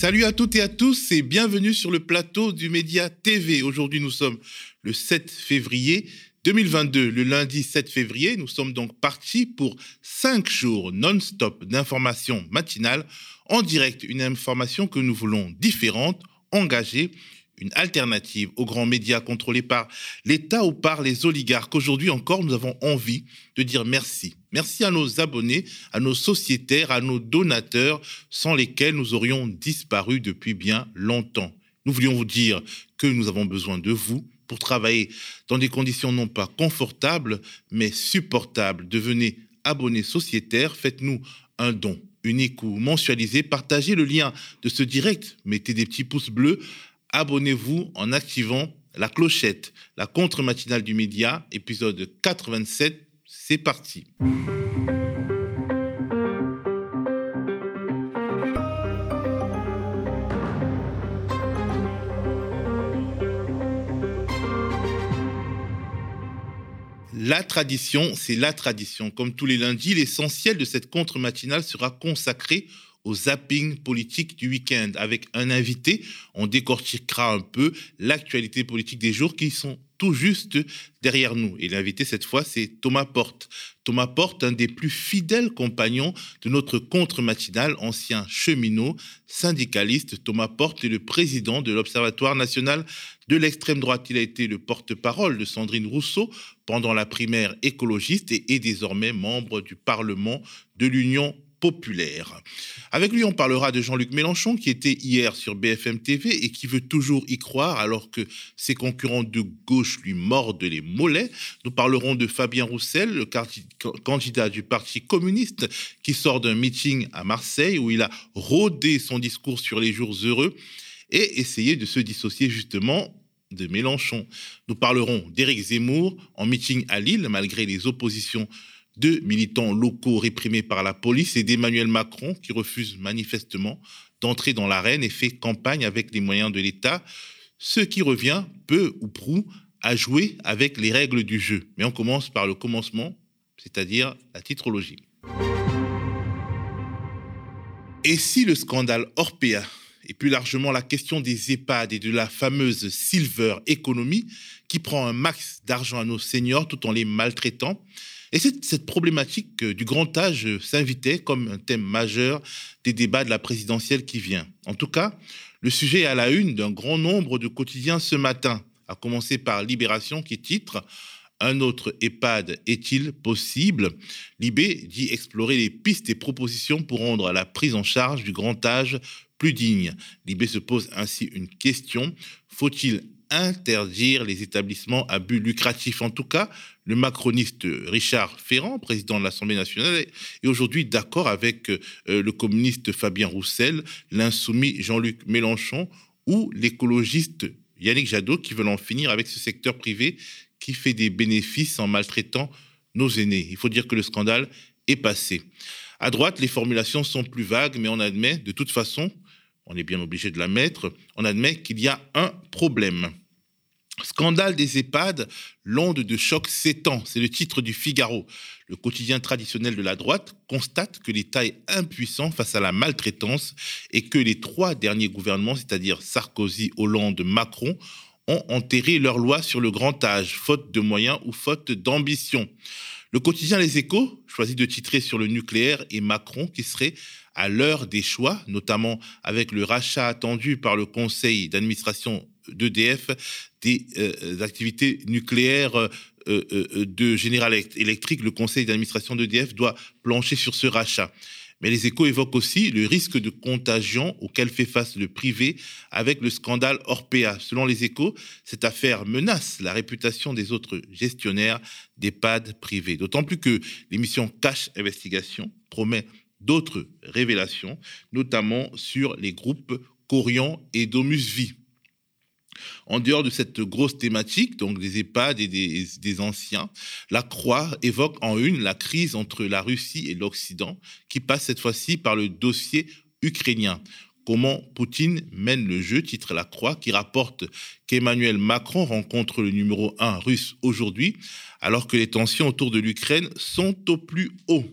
Salut à toutes et à tous et bienvenue sur le plateau du Média TV. Aujourd'hui, nous sommes le 7 février 2022, le lundi 7 février. Nous sommes donc partis pour cinq jours non-stop d'informations matinales en direct. Une information que nous voulons différente, engagée une alternative aux grands médias contrôlés par l'État ou par les oligarques. Aujourd'hui encore, nous avons envie de dire merci. Merci à nos abonnés, à nos sociétaires, à nos donateurs, sans lesquels nous aurions disparu depuis bien longtemps. Nous voulions vous dire que nous avons besoin de vous pour travailler dans des conditions non pas confortables, mais supportables. Devenez abonnés sociétaires, faites-nous un don unique ou mensualisé, partagez le lien de ce direct, mettez des petits pouces bleus abonnez-vous en activant la clochette. La contre-matinale du média, épisode 87, c'est parti. La tradition, c'est la tradition. Comme tous les lundis, l'essentiel de cette contre-matinale sera consacré zapping politique du week-end. Avec un invité, on décortiquera un peu l'actualité politique des jours qui sont tout juste derrière nous. Et l'invité cette fois, c'est Thomas Porte. Thomas Porte, un des plus fidèles compagnons de notre contre-matinal, ancien cheminot, syndicaliste. Thomas Porte est le président de l'Observatoire national de l'extrême droite. Il a été le porte-parole de Sandrine Rousseau pendant la primaire écologiste et est désormais membre du Parlement de l'Union populaire. Avec lui, on parlera de Jean-Luc Mélenchon, qui était hier sur BFM TV et qui veut toujours y croire alors que ses concurrents de gauche lui mordent les mollets. Nous parlerons de Fabien Roussel, le candidat du Parti communiste, qui sort d'un meeting à Marseille où il a rodé son discours sur les jours heureux et essayé de se dissocier justement de Mélenchon. Nous parlerons d'Éric Zemmour en meeting à Lille, malgré les oppositions de militants locaux réprimés par la police et d'Emmanuel Macron qui refuse manifestement d'entrer dans l'arène et fait campagne avec les moyens de l'État, ce qui revient peu ou prou à jouer avec les règles du jeu. Mais on commence par le commencement, c'est-à-dire la titrologie. Et si le scandale Orpea et plus largement la question des EHPAD et de la fameuse Silver Economy qui prend un max d'argent à nos seniors tout en les maltraitant, et cette, problématique du grand âge euh, s'invitait comme un thème majeur des débats de la présidentielle qui vient. En tout cas, le sujet est à la une d'un grand nombre de quotidiens ce matin, à commencer par Libération qui titre un autre EHPAD est-il possible? Libé dit explorer les pistes et propositions pour rendre la prise en charge du grand âge plus digne. Libé se pose ainsi une question. Faut-il interdire les établissements à but lucratif. En tout cas, le macroniste Richard Ferrand, président de l'Assemblée nationale, est aujourd'hui d'accord avec euh, le communiste Fabien Roussel, l'insoumis Jean-Luc Mélenchon ou l'écologiste Yannick Jadot qui veulent en finir avec ce secteur privé qui fait des bénéfices en maltraitant nos aînés. Il faut dire que le scandale est passé. À droite, les formulations sont plus vagues, mais on admet de toute façon on est bien obligé de la mettre, on admet qu'il y a un problème. Scandale des EHPAD, l'onde de choc s'étend, c'est le titre du Figaro. Le quotidien traditionnel de la droite constate que l'État est impuissant face à la maltraitance et que les trois derniers gouvernements, c'est-à-dire Sarkozy, Hollande, Macron, ont enterré leur loi sur le grand âge, faute de moyens ou faute d'ambition. Le quotidien Les Échos choisit de titrer sur le nucléaire et Macron qui serait à l'heure des choix, notamment avec le rachat attendu par le conseil d'administration d'EDF des euh, activités nucléaires euh, euh, de General Electric. Le conseil d'administration d'EDF doit plancher sur ce rachat. Mais les échos évoquent aussi le risque de contagion auquel fait face le privé avec le scandale Orpea. Selon les échos, cette affaire menace la réputation des autres gestionnaires d'EHPAD privés. D'autant plus que l'émission Cash Investigation promet d'autres révélations, notamment sur les groupes Corian et Domus Vie. En dehors de cette grosse thématique, donc des EHPAD et des, anciens, la Croix évoque en une la crise entre la Russie et l'Occident, qui passe cette fois-ci par le dossier ukrainien. Comment Poutine mène le jeu, titre La Croix, qui rapporte qu'Emmanuel Macron rencontre le numéro un russe aujourd'hui, alors que les tensions autour de l'Ukraine sont au plus haut.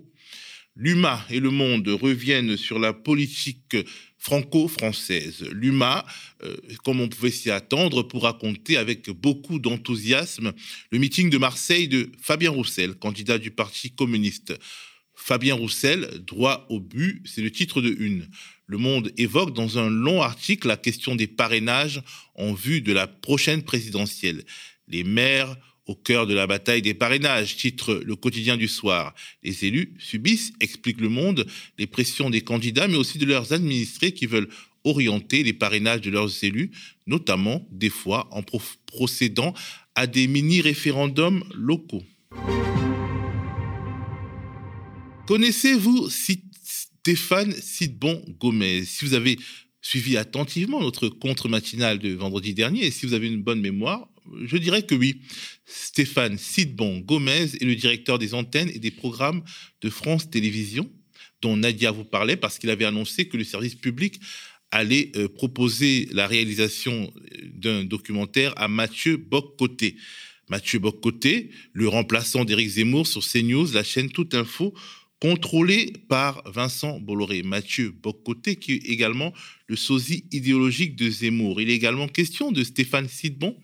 L'UMA et le monde reviennent sur la politique franco-française. L'UMA, euh, comme on pouvait s'y attendre, pour raconter avec beaucoup d'enthousiasme le meeting de Marseille de Fabien Roussel, candidat du Parti communiste. Fabien Roussel, droit au but, c'est le titre de une. Le Monde évoque dans un long article la question des parrainages en vue de la prochaine présidentielle. Les maires au cœur de la bataille des parrainages, titre le quotidien du soir. Les élus subissent, explique le monde, les pressions des candidats, mais aussi de leurs administrés qui veulent orienter les parrainages de leurs élus, notamment des fois en procédant à des mini-référendums locaux. Connaissez-vous Stéphane Sidbon Gomez? Si vous avez suivi attentivement notre contre-matinale de vendredi dernier, et si vous avez une bonne mémoire, je dirais que oui. Stéphane Sidbon Gomez est le directeur des antennes et des programmes de France Télévisions, dont Nadia vous parlait, parce qu'il avait annoncé que le service public allait euh, proposer la réalisation euh, d'un documentaire à Mathieu Boccoté. Mathieu Boccoté, le remplaçant d'Éric Zemmour sur CNews, la chaîne Toute Info, contrôlé par Vincent Bolloré, Mathieu Bocoté, qui est également le sosie idéologique de Zemmour. Il est également question de Stéphane Sidbon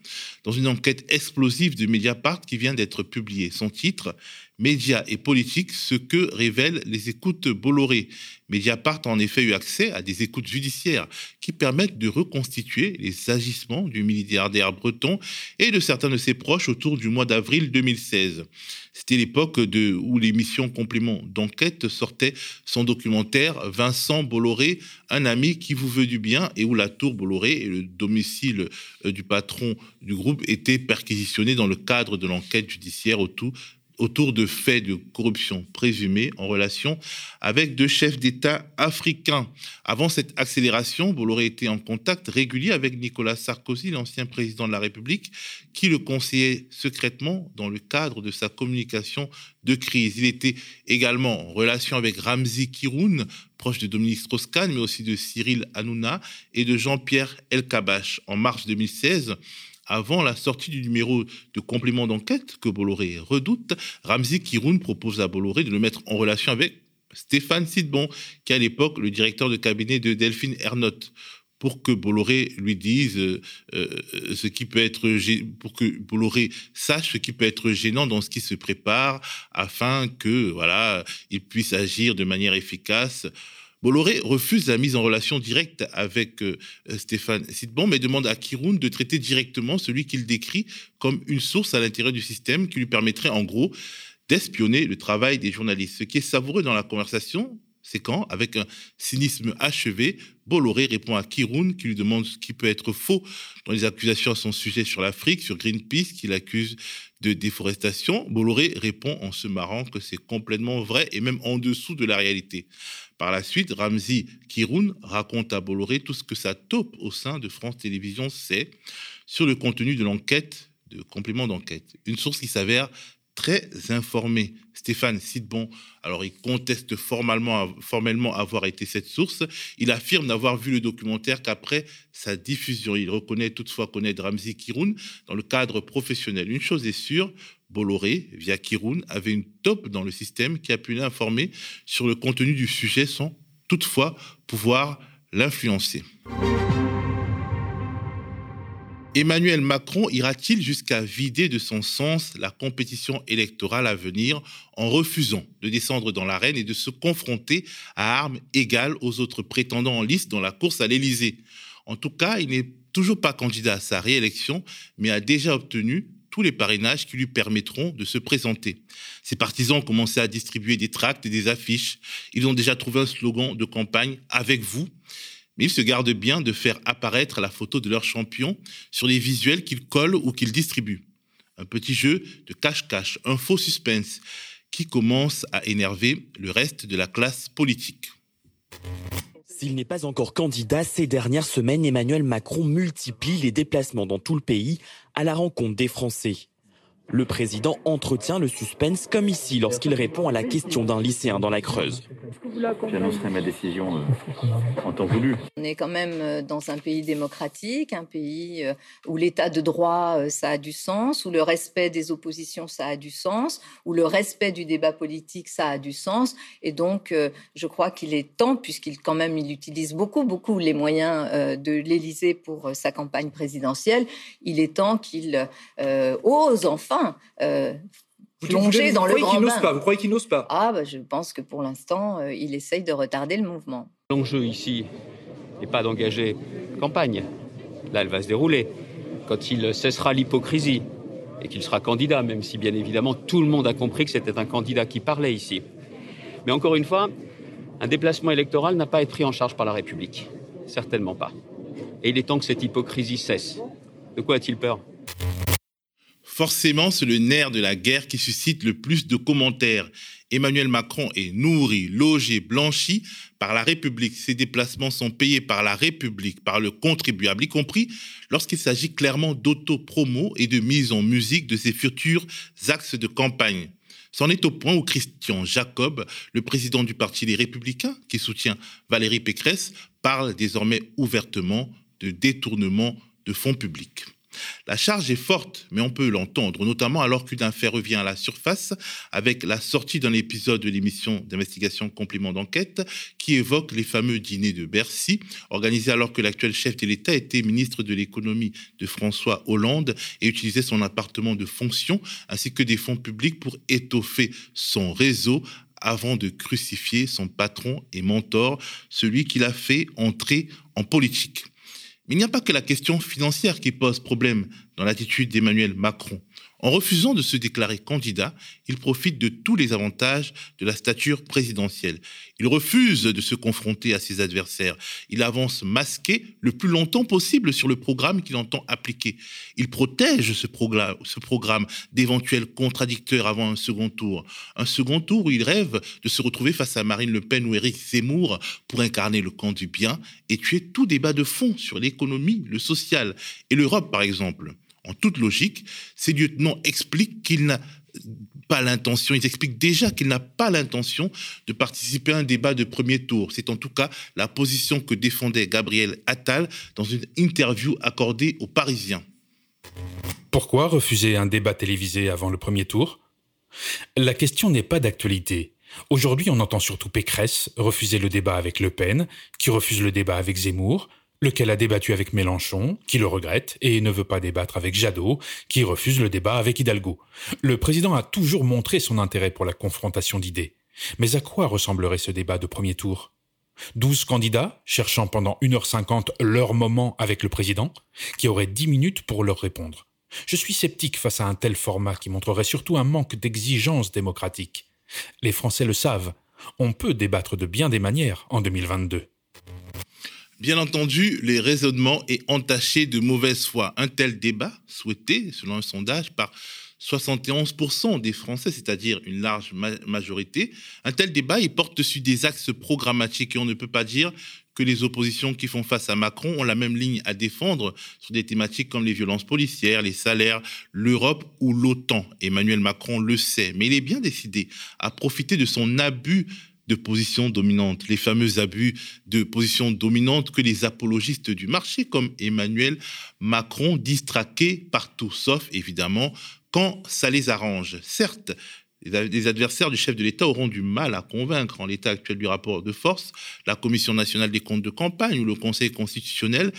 dans une enquête explosive de Mediapart qui vient d'être publiée. Son titre, Médias et politique, ce que révèlent les écoutes Bolloré. Mediapart a en effet eu accès à des écoutes judiciaires qui permettent de reconstituer les agissements du milliardaire breton et de certains de ses proches autour du mois d'avril 2016. C'était l'époque où l'émission Complément d'enquête sortait son documentaire Vincent Bolloré, un ami qui vous veut du bien, et où la tour Bolloré et le domicile euh, du patron du groupe étaient perquisitionnés dans le cadre de l'enquête judiciaire. Autour autour de faits de corruption présumés en relation avec deux chefs d'État africains. Avant cette accélération, Bolloré était en contact régulier avec Nicolas Sarkozy, l'ancien président de la République, qui le conseillait secrètement dans le cadre de sa communication de crise. Il était également en relation avec Ramzi Kiroun, proche de Dominique Strauss-Kahn, mais aussi de Cyril Hanouna et de Jean-Pierre Elkabach. En mars 2016, avant la sortie du numéro de complément d'enquête que Bolloré redoute, Ramzi Kiroun propose à Bolloré de le mettre en relation avec Stéphane Sidbon, qui est à l'époque le directeur de cabinet de Delphine Ernotte pour que Bolloré lui dise euh, euh, ce qui peut être pour que Bolloré sache ce qui peut être gênant dans ce qui se prépare afin que voilà il puisse agir de manière efficace Bolloré refuse la mise en relation directe avec euh, Stéphane Sidbon, mais demande à Kiroun de traiter directement celui qu'il décrit comme une source à l'intérieur du système qui lui permettrait en gros d'espionner le travail des journalistes. Ce qui est savoureux dans la conversation, c'est quand, avec un cynisme achevé, Bolloré répond à Kiroun qui lui demande ce qui peut être faux dans les accusations à son sujet sur l'Afrique, sur Greenpeace, qu'il accuse de déforestation. Bolloré répond en se marrant que c'est complètement vrai et même en dessous de la réalité. Par la suite, Ramzi Kiroun raconte à Bolloré tout ce que sa taupe au sein de France Télévisions sait sur le contenu de l'enquête, de complément d'enquête. Une source qui s'avère très informée. Stéphane Sidbon, alors il conteste formellement, formellement avoir été cette source. Il affirme n'avoir vu le documentaire qu'après sa diffusion. Il reconnaît toutefois connaître Ramzi Kiroun dans le cadre professionnel. Une chose est sûre, Bolloré, via Kiroun, avait une top dans le système qui a pu l'informer sur le contenu du sujet sans toutefois pouvoir l'influencer. Emmanuel Macron ira-t-il jusqu'à vider de son sens la compétition électorale à venir en refusant de descendre dans l'arène et de se confronter à armes égales aux autres prétendants en liste dans la course à l'Élysée? En tout cas, il n'est toujours pas candidat à sa réélection, mais a déjà obtenu tous les parrainages qui lui permettront de se présenter. Ses partisans ont commencé à distribuer des tracts et des affiches. Ils ont déjà trouvé un slogan de campagne avec vous. Ils se gardent bien de faire apparaître la photo de leur champion sur les visuels qu'ils collent ou qu'ils distribuent. Un petit jeu de cache-cache, un faux suspense qui commence à énerver le reste de la classe politique. S'il n'est pas encore candidat, ces dernières semaines, Emmanuel Macron multiplie les déplacements dans tout le pays à la rencontre des Français. Le président entretient le suspense comme ici lorsqu'il répond à la question d'un lycéen dans la Creuse. J'annoncerai ma décision euh, en temps voulu. On est quand même euh, dans un pays démocratique, un pays euh, où l'état de droit, ça a du sens, où le respect des oppositions, ça a du sens, où le respect du débat politique, ça a du sens. Et donc, je crois qu'il est temps, puisqu'il quand même il utilise beaucoup, beaucoup les moyens de l'Élysée pour sa campagne présidentielle, il est temps qu'il ose enfin euh, plonger dans le grand bain. Pas, vous croyez qu'il n'ose pas Ah, bah, je pense que pour l'instant, euh, il essaye de retarder le mouvement. L'enjeu ici n'est pas d'engager campagne. Là, elle va se dérouler. Quand il cessera l'hypocrisie et qu'il sera candidat, même si bien évidemment tout le monde a compris que c'était un candidat qui parlait ici. Mais encore une fois, un déplacement électoral n'a pas à être pris en charge par la République. Certainement pas. Et il est temps que cette hypocrisie cesse. De quoi a-t-il peur? Forcément, c'est le nerf de la guerre qui suscite le plus de commentaires. Emmanuel Macron est nourri, logé, blanchi par la République. Ses déplacements sont payés par la République, par le contribuable, y compris lorsqu'il s'agit clairement d'auto-promo et de mise en musique de ses futurs axes de campagne. C'en est au point où Christian Jacob, le président du parti Les Républicains, qui soutient Valérie Pécresse, parle désormais ouvertement de détournement de fonds publics. La charge est forte, mais on peut l'entendre, notamment alors qu'une affaire revient à la surface avec la sortie d'un épisode de l'émission d'investigation complément d'enquête qui évoque les fameux dîners de Bercy, organisés alors que l'actuel chef de l'État était ministre de l'économie de François Hollande et utilisait son appartement de fonction ainsi que des fonds publics pour étoffer son réseau avant de crucifier son patron et mentor, celui qui l'a fait entrer en politique. Il n'y a pas que la question financière qui pose problème dans l'attitude d'Emmanuel Macron. En refusant de se déclarer candidat, il profite de tous les avantages de la stature présidentielle. Il refuse de se confronter à ses adversaires. Il avance masqué le plus longtemps possible sur le programme qu'il entend appliquer. Il protège ce programme, d'éventuels contradicteurs avant un second tour. Un second tour où il rêve de se retrouver face à Marine Le Pen ou Éric Zemmour pour incarner le camp du bien et tuer tout débat de fond sur l'économie, le social et l'Europe, par exemple en toute logique, ces lieutenants expliquent qu'il n'a pas l'intention, ils expliquent déjà qu'il n'a pas l'intention de participer à un débat de premier tour. C'est en tout cas la position que défendait Gabriel Attal dans une interview accordée aux Parisiens. Pourquoi refuser un débat télévisé avant le premier tour? La question n'est pas d'actualité. Aujourd'hui, on entend surtout Pécresse refuser le débat avec Le Pen, qui refuse le débat avec Zemmour, lequel a débattu avec Mélenchon, qui le regrette, et ne veut pas débattre avec Jadot, qui refuse le débat avec Hidalgo. Le président a toujours montré son intérêt pour la confrontation d'idées. Mais à quoi ressemblerait ce débat de premier tour? Douze candidats, cherchant pendant 1h50 leur moment avec le président, qui auraient dix minutes pour leur répondre. Je suis sceptique face à un tel format qui montrerait surtout un manque d'exigence démocratique. Les Français le savent, on peut débattre de bien des manières en 2022. Bien entendu, les raisonnements est entaché de mauvaise foi. Un tel débat, souhaité, selon un sondage, par 71% des Français, c'est-à-dire une large majorité, un tel débat, il porte dessus des axes programmatiques et on ne peut pas dire que les oppositions qui font face à Macron ont la même ligne à défendre sur des thématiques comme les violences policières, les salaires, l'Europe ou l'OTAN. Emmanuel Macron le sait, mais il est bien décidé à profiter de son abus de position dominante, les fameux abus de position dominante que les apologistes du marché comme Emmanuel Macron disent partout, sauf évidemment quand ça les arrange. Certes, les adversaires du chef de l'État auront du mal à convaincre en l'état actuel du rapport de force la Commission nationale des comptes de campagne ou le Conseil constitutionnel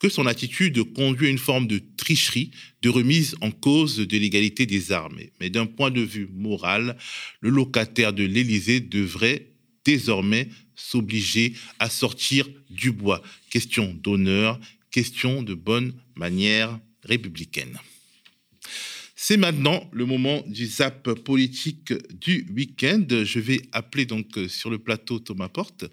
que son attitude conduit à une forme de tricherie, de remise en cause de l'égalité des armes. Mais d'un point de vue moral, le locataire de l'Élysée devrait désormais s'obliger à sortir du bois. Question d'honneur, question de bonne manière républicaine. C'est maintenant le moment du zap politique du week-end. Je vais appeler donc sur le plateau Thomas Porte.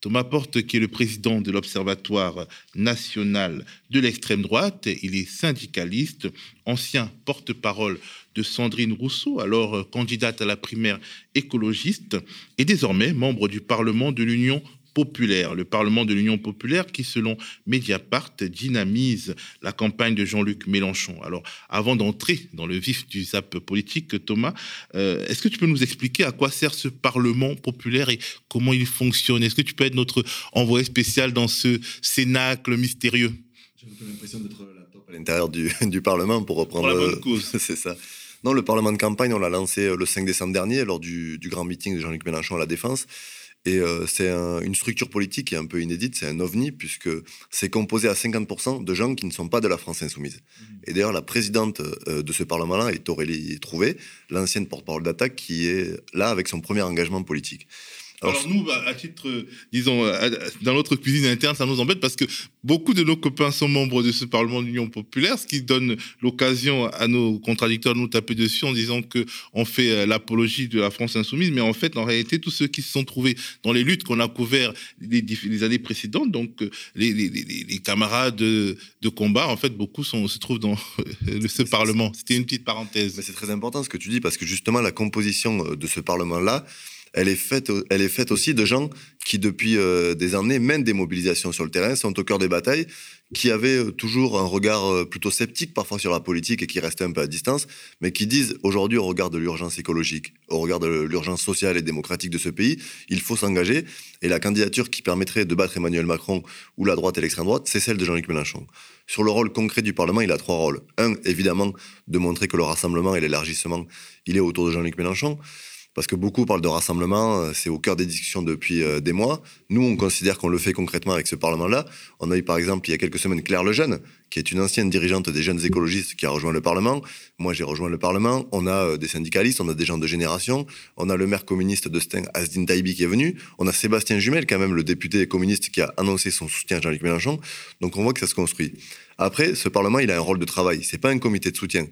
Thomas Porte qui est le président de l'Observatoire national de l'extrême droite. Il est syndicaliste, ancien porte-parole de Sandrine Rousseau, alors euh, candidate à la primaire écologiste, et désormais membre du Parlement de l'Union populaire, le Parlement de l'Union populaire qui, selon Mediapart, dynamise la campagne de Jean-Luc Mélenchon. Alors, avant d'entrer dans le vif du zap politique, Thomas, euh, est-ce que tu peux nous expliquer à quoi sert ce Parlement populaire et comment il fonctionne? Est-ce que tu peux être notre envoyé spécial dans ce cénacle mystérieux? J'ai l'impression d'être la top à l'intérieur du, du, Parlement pour reprendre. Pour la bonne cause. C'est ça. Non, le Parlement de campagne, on l'a lancé euh, le 5 décembre dernier lors du, du grand meeting de Jean-Luc Mélenchon à la Défense. Et euh, c'est un, une structure politique qui est un peu inédite, c'est un ovni, puisque c'est composé à 50% de gens qui ne sont pas de la France insoumise. Mmh. Et d'ailleurs, la présidente euh, de ce Parlement-là est Aurélie Trouvé, l'ancienne porte-parole d'attaque, qui est là avec son premier engagement politique. Alors, nous, bah, à titre, euh, disons, dans notre cuisine interne, ça nous embête parce que beaucoup de nos copains sont membres de ce Parlement de l'Union populaire, ce qui donne l'occasion à nos contradicteurs de nous taper dessus en disant que on fait euh, l'apologie de la France insoumise, mais en fait, en réalité, tous ceux qui se sont trouvés dans les luttes qu'on a couvertes les, les, années précédentes, donc euh, les, les, les camarades de, de, combat, en fait, beaucoup sont, se trouvent dans ce Parlement. C'était une petite parenthèse. Mais c'est très important ce que tu dis parce que justement, la composition de ce Parlement-là, elle est faite, elle est faite aussi de gens qui, depuis euh, des années, mènent des mobilisations sur le terrain, sont au cœur des batailles, qui avaient euh, toujours un regard euh, plutôt sceptique parfois sur la politique et qui restaient un peu à distance, mais qui disent aujourd'hui, au regard de l'urgence écologique, au regard de l'urgence sociale et démocratique de ce pays, il faut s'engager. Et la candidature qui permettrait de battre Emmanuel Macron ou la droite et l'extrême droite, c'est celle de Jean-Luc Mélenchon. Sur le rôle concret du Parlement, il a trois rôles. Un, évidemment, de montrer que le rassemblement et l'élargissement, il est autour de Jean-Luc Mélenchon parce que beaucoup parlent de rassemblement, euh, c'est au cœur des discussions depuis euh, des mois. Nous, on considère qu'on le fait concrètement avec ce Parlement-là. On a eu par exemple il y a quelques semaines Claire Lejeune, qui est une ancienne dirigeante des jeunes écologistes qui a rejoint le Parlement. Moi, j'ai rejoint le Parlement. On a euh, des syndicalistes, on a des gens de génération. On a le maire communiste de Stein, Asdin Taibi, qui est venu. On a Sébastien Jumel, quand même, le député communiste qui a annoncé son soutien à Jean-Luc Mélenchon. Donc on voit que ça se construit. Après, ce Parlement, il a un rôle de travail. C'est pas un comité de soutien.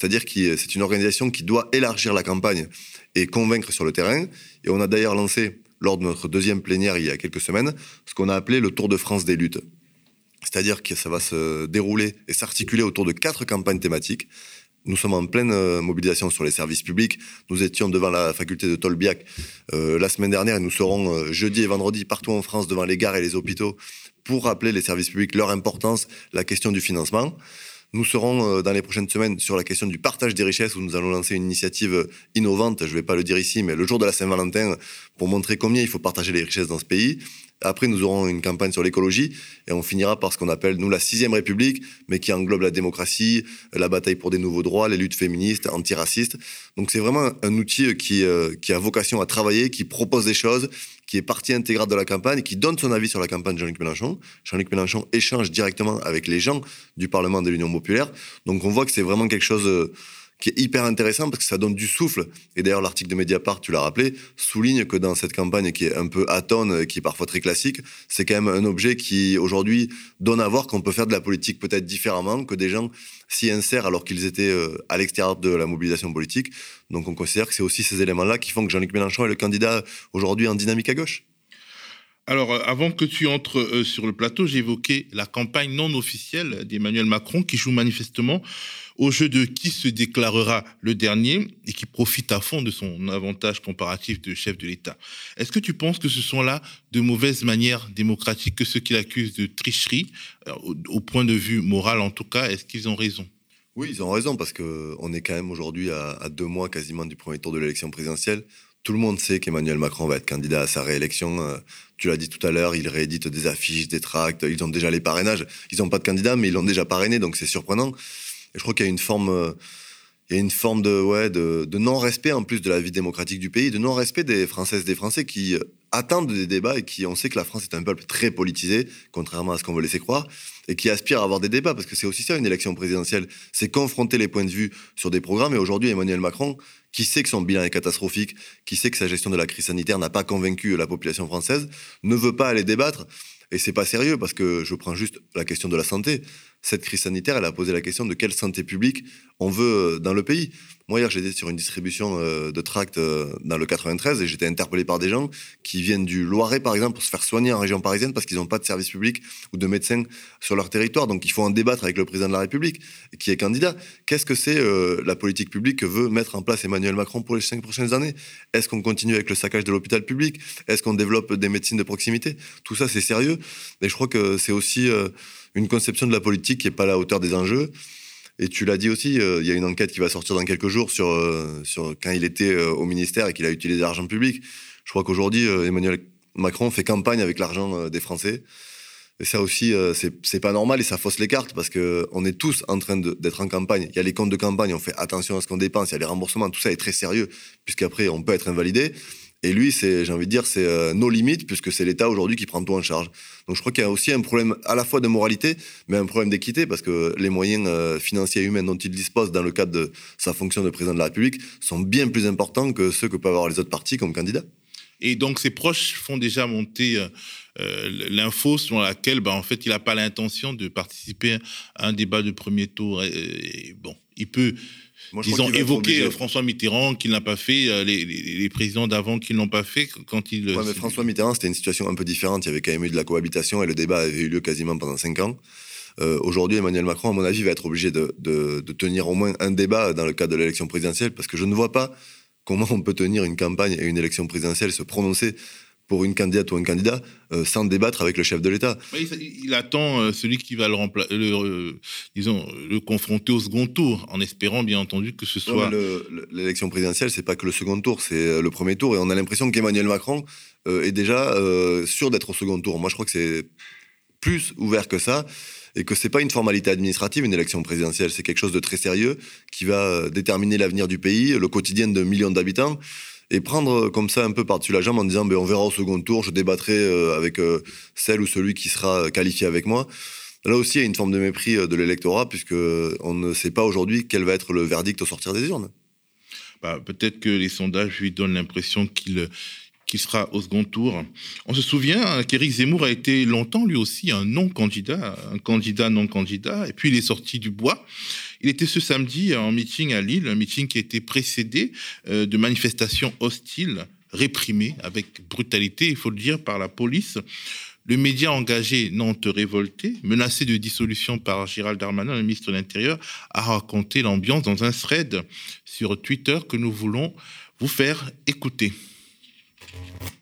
C'est-à-dire que c'est une organisation qui doit élargir la campagne et convaincre sur le terrain. Et on a d'ailleurs lancé, lors de notre deuxième plénière il y a quelques semaines, ce qu'on a appelé le Tour de France des luttes. C'est-à-dire que ça va se dérouler et s'articuler autour de quatre campagnes thématiques. Nous sommes en pleine euh, mobilisation sur les services publics. Nous étions devant la faculté de Tolbiac euh, la semaine dernière et nous serons euh, jeudi et vendredi partout en France devant les gares et les hôpitaux pour rappeler les services publics, leur importance, la question du financement. Nous serons euh, dans les prochaines semaines sur la question du partage des richesses où nous allons lancer une initiative innovante, je ne vais pas le dire ici, mais le jour de la Saint-Valentin pour montrer combien il faut partager les richesses dans ce pays. Après, nous aurons une campagne sur l'écologie et on finira par ce qu'on appelle, nous, la sixième république, mais qui englobe la démocratie, la bataille pour des nouveaux droits, les luttes féministes, antiracistes. Donc c'est vraiment un outil qui, euh, a vocation à travailler, qui propose des choses, qui est partie intégrante de la campagne, qui donne son avis sur la campagne de Jean-Luc Mélenchon. Jean-Luc Mélenchon échange directement avec les gens du Parlement de l'Union populaire. Donc on voit que c'est vraiment quelque chose... Euh, qui est hyper intéressant parce que ça donne du souffle. Et d'ailleurs, l'article de Mediapart, tu l'as rappelé, souligne que dans cette campagne qui est un peu atone, qui est parfois très classique, c'est quand même un objet qui, aujourd'hui, donne à voir qu'on peut faire de la politique peut-être différemment, que des gens s'y insèrent alors qu'ils étaient euh, à l'extérieur de la mobilisation politique. Donc on considère que c'est aussi ces éléments-là qui font que Jean-Luc Mélenchon est le candidat aujourd'hui en dynamique à gauche. Alors, euh, avant que tu entres euh, sur le plateau, j'ai évoqué la campagne non officielle d'Emmanuel Macron qui joue manifestement au jeu de qui se déclarera le dernier et qui profite à fond de son avantage comparatif de chef de l'État. Est-ce que tu penses que ce sont là de mauvaises manières démocratiques que ceux qui l'accusent de tricherie, euh, au, point de vue moral en tout cas, est-ce qu'ils ont raison? Oui, ils ont raison parce qu'on est quand même aujourd'hui à, à deux mois quasiment du premier tour de l'élection présidentielle. Tout le monde sait qu'Emmanuel Macron va être candidat à sa réélection. Euh, tu l'as dit tout à l'heure, il réédite des affiches, des tracts, ils ont déjà les parrainages. Ils n'ont pas de candidat, mais ils l'ont déjà parrainé, donc c'est surprenant. Et je crois qu'il y a une forme, euh, il y a une forme de, ouais, de, non-respect en plus de la vie démocratique du pays, de non-respect des Françaises, des Français qui euh, attendent des débats et qui, on sait que la France est un peuple très politisé, contrairement à ce qu'on veut laisser croire, et qui aspire à avoir des débats, parce que c'est aussi ça une élection présidentielle, c'est confronter les points de vue sur des programmes. Et aujourd'hui, Emmanuel Macron, qui sait que son bilan est catastrophique, qui sait que sa gestion de la crise sanitaire n'a pas convaincu la population française, ne veut pas aller débattre. Et c'est pas sérieux parce que je prends juste la question de la santé. Cette crise sanitaire, elle a posé la question de quelle santé publique on veut euh, dans le pays. Moi, hier, j'étais sur une distribution euh, de tracts euh, dans le 93 et j'étais interpellé par des gens qui viennent du Loiret, par exemple, pour se faire soigner en région parisienne parce qu'ils n'ont pas de service public ou de médecins sur leur territoire. Donc, il faut en débattre avec le président de la République qui est candidat. Qu'est-ce que c'est la politique publique que veut mettre en place Emmanuel Macron pour les cinq prochaines années? Est-ce qu'on continue avec le saccage de l'hôpital public? Est-ce qu'on développe des médecines de proximité? Tout ça, c'est sérieux. Et je crois que c'est aussi une conception de la politique qui n'est pas à la hauteur des enjeux. Et tu l'as dit aussi, euh, il y a une enquête qui va sortir dans quelques jours sur, euh, quand il était euh, au ministère et qu'il a utilisé l'argent public. Je crois qu'aujourd'hui, Emmanuel Macron fait campagne avec l'argent des Français. Et ça aussi, c'est pas normal et ça fausse les cartes parce qu'on est tous en train d'être en campagne. Il y a les comptes de campagne, on fait attention à ce qu'on dépense, il y a les remboursements, tout ça est très sérieux puisqu'après on peut être invalidé. Et lui, c'est, j'ai envie de dire, c'est euh, nos limites, puisque c'est l'État aujourd'hui qui prend tout en charge. Donc je crois qu'il y a aussi un problème à la fois de moralité, mais un problème d'équité, parce que les moyens euh, financiers et humains dont il dispose dans le cadre de sa fonction de président de la République sont bien plus importants que ceux que peuvent avoir les autres partis comme candidats. Et donc ses proches font déjà monter euh, l'info selon laquelle, bah, en fait, il n'a pas l'intention de participer à un débat de premier tour. bon, il peut ils ont évoqué François Mitterrand qu'il n'a pas fait, euh, les, présidents d'avant qui l'ont pas fait quand il. Ouais, mais François Mitterrand, c'était une situation un peu différente. Il y avait quand même eu de la cohabitation et le débat avait eu lieu quasiment pendant cinq ans. Euh, aujourd'hui, Emmanuel Macron, à mon avis, va être obligé de, de, tenir au moins un débat dans le cadre de l'élection présidentielle parce que je ne vois pas comment on peut tenir une campagne et une élection présidentielle, se prononcer pour une candidate ou un candidat euh, sans débattre avec le chef de l'État. Il, attend euh, celui qui va le, euh, disons, le confronter au second tour, en espérant bien entendu que ce soit. L'élection présidentielle, c'est pas que le second tour, c'est le premier tour, et on a l'impression qu'Emmanuel Macron est déjà sûr d'être au second tour. Moi, je crois que c'est plus ouvert que ça et que c'est pas une formalité administrative, une élection présidentielle, c'est quelque chose de très sérieux qui va déterminer l'avenir du pays, le quotidien de millions d'habitants et prendre euh, comme ça un peu par-dessus la jambe en disant ben, on verra au second tour, je débattrai euh, avec euh, celle ou celui qui sera qualifié avec moi. Là aussi, il y a une forme de mépris de l'électorat, puisque on ne sait pas aujourd'hui quel va être le verdict au sortir des urnes. Bah, peut-être que les sondages lui donnent l'impression qu'il qui sera au second tour. On se souvient qu'Éric Zemmour a été longtemps lui aussi un non-candidat, un candidat non-candidat, et puis il est sorti du bois. Il était ce samedi en meeting à Lille, un meeting qui a été précédé euh, de manifestations hostiles, réprimées avec brutalité, il faut le dire, par la police. Le média engagé Nantes Révolté, menacé de dissolution par Gérald Darmanin, le ministre de l'Intérieur, a raconté l'ambiance dans un thread sur Twitter que nous voulons vous faire écouter.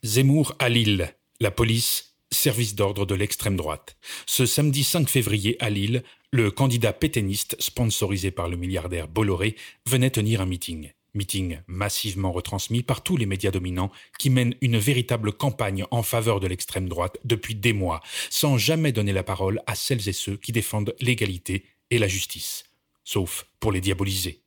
Zemmour à Lille. La police, service d'ordre de l'extrême droite. Ce samedi 5 février à Lille, le candidat pétainiste, sponsorisé par le milliardaire Bolloré, venait tenir un meeting. Meeting massivement retransmis par tous les médias dominants qui mènent une véritable campagne en faveur de l'extrême droite depuis des mois, sans jamais donner la parole à celles et ceux qui défendent l'égalité et la justice, sauf pour les diaboliser.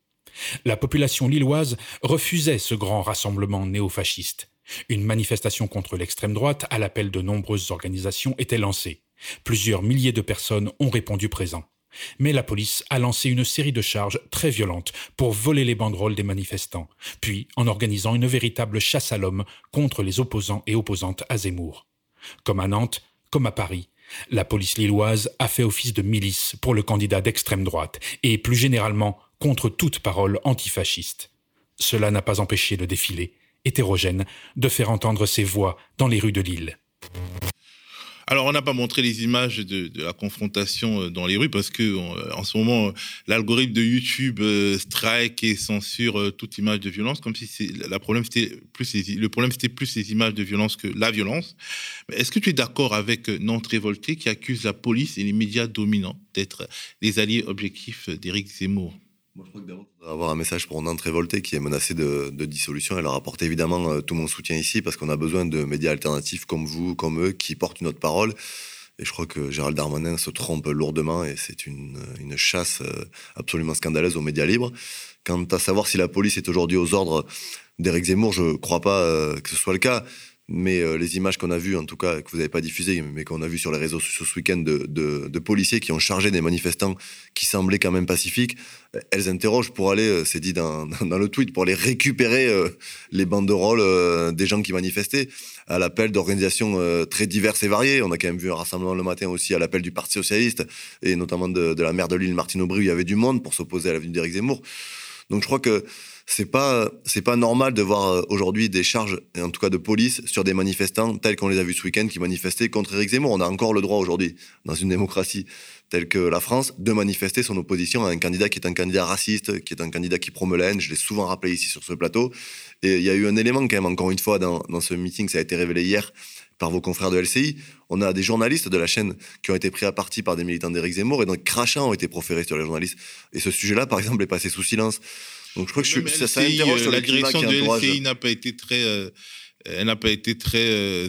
La population lilloise refusait ce grand rassemblement néofasciste. Une manifestation contre l'extrême droite, à l'appel de nombreuses organisations, était lancée. Plusieurs milliers de personnes ont répondu présent. Mais la police a lancé une série de charges très violentes pour voler les banderoles des manifestants, puis en organisant une véritable chasse à l'homme contre les opposants et opposantes à Zemmour. Comme à Nantes, comme à Paris, la police lilloise a fait office de milice pour le candidat d'extrême droite et plus généralement contre toute parole antifasciste. Cela n'a pas empêché le défilé hétérogène de faire entendre ses voix dans les rues de Lille. Alors, on n'a pas montré les images de, la confrontation euh, dans les rues parce que euh, en ce moment, l'algorithme de YouTube euh, strike et censure toute image de violence, comme si la problème c'était plus le problème c'était plus les images de violence que la violence. Est-ce que tu es d'accord avec Nantes Révolté qui accuse la police et les médias dominants d'être les alliés objectifs d'Éric Zemmour? Moi, je crois que d'abord, avoir un message pour Nantes Révolté qui est menacée de, dissolution. Elle leur apporte évidemment euh, tout mon soutien ici parce qu'on a besoin de médias alternatifs comme vous, comme eux, qui portent une autre parole. Et je crois que Gérald Darmanin se trompe lourdement et c'est une, une, chasse euh, absolument scandaleuse aux médias libres. Quant à savoir si la police est aujourd'hui aux ordres d'Éric Zemmour, je ne crois pas euh, que ce soit le cas. Mais euh, les images qu'on a vues, en tout cas, que vous n'avez pas diffusées, mais qu'on a vues sur les réseaux sociaux ce week-end de, policiers qui ont chargé des manifestants qui semblaient quand même pacifiques, euh, elles interrogent pour aller, euh, c'est dit dans, le tweet, pour aller récupérer les banderoles des gens qui manifestaient à l'appel d'organisations très diverses et variées. On a quand même vu un rassemblement le matin aussi à l'appel du Parti Socialiste et notamment de, la maire de l'île, Martine Aubry, où il y avait du monde pour s'opposer à l'avenue d'Éric Zemmour. Donc je crois que c'est pas c'est pas normal de voir euh, aujourd'hui des charges, en tout cas de police, sur des manifestants tels qu'on les a vus ce week-end qui manifestaient contre Éric Zemmour. On a encore le droit aujourd'hui, dans une démocratie telle que la France, de manifester son opposition à un candidat qui est un candidat raciste, qui est un candidat qui promeut la haine. Je l'ai souvent rappelé ici sur ce plateau. Et il y a eu un élément quand même, encore une fois, dans, ce meeting, ça a été révélé hier par vos confrères de LCI. On a des journalistes de la chaîne qui ont été pris à partie par des militants d'Éric Zemmour et donc crachats ont été proférés sur les journalistes. Et ce sujet-là, par exemple, est passé sous silence. Donc je crois que je, ça, ça interroge euh, sur la direction de LCI n'a pas été très, euh, elle n'a pas été très euh,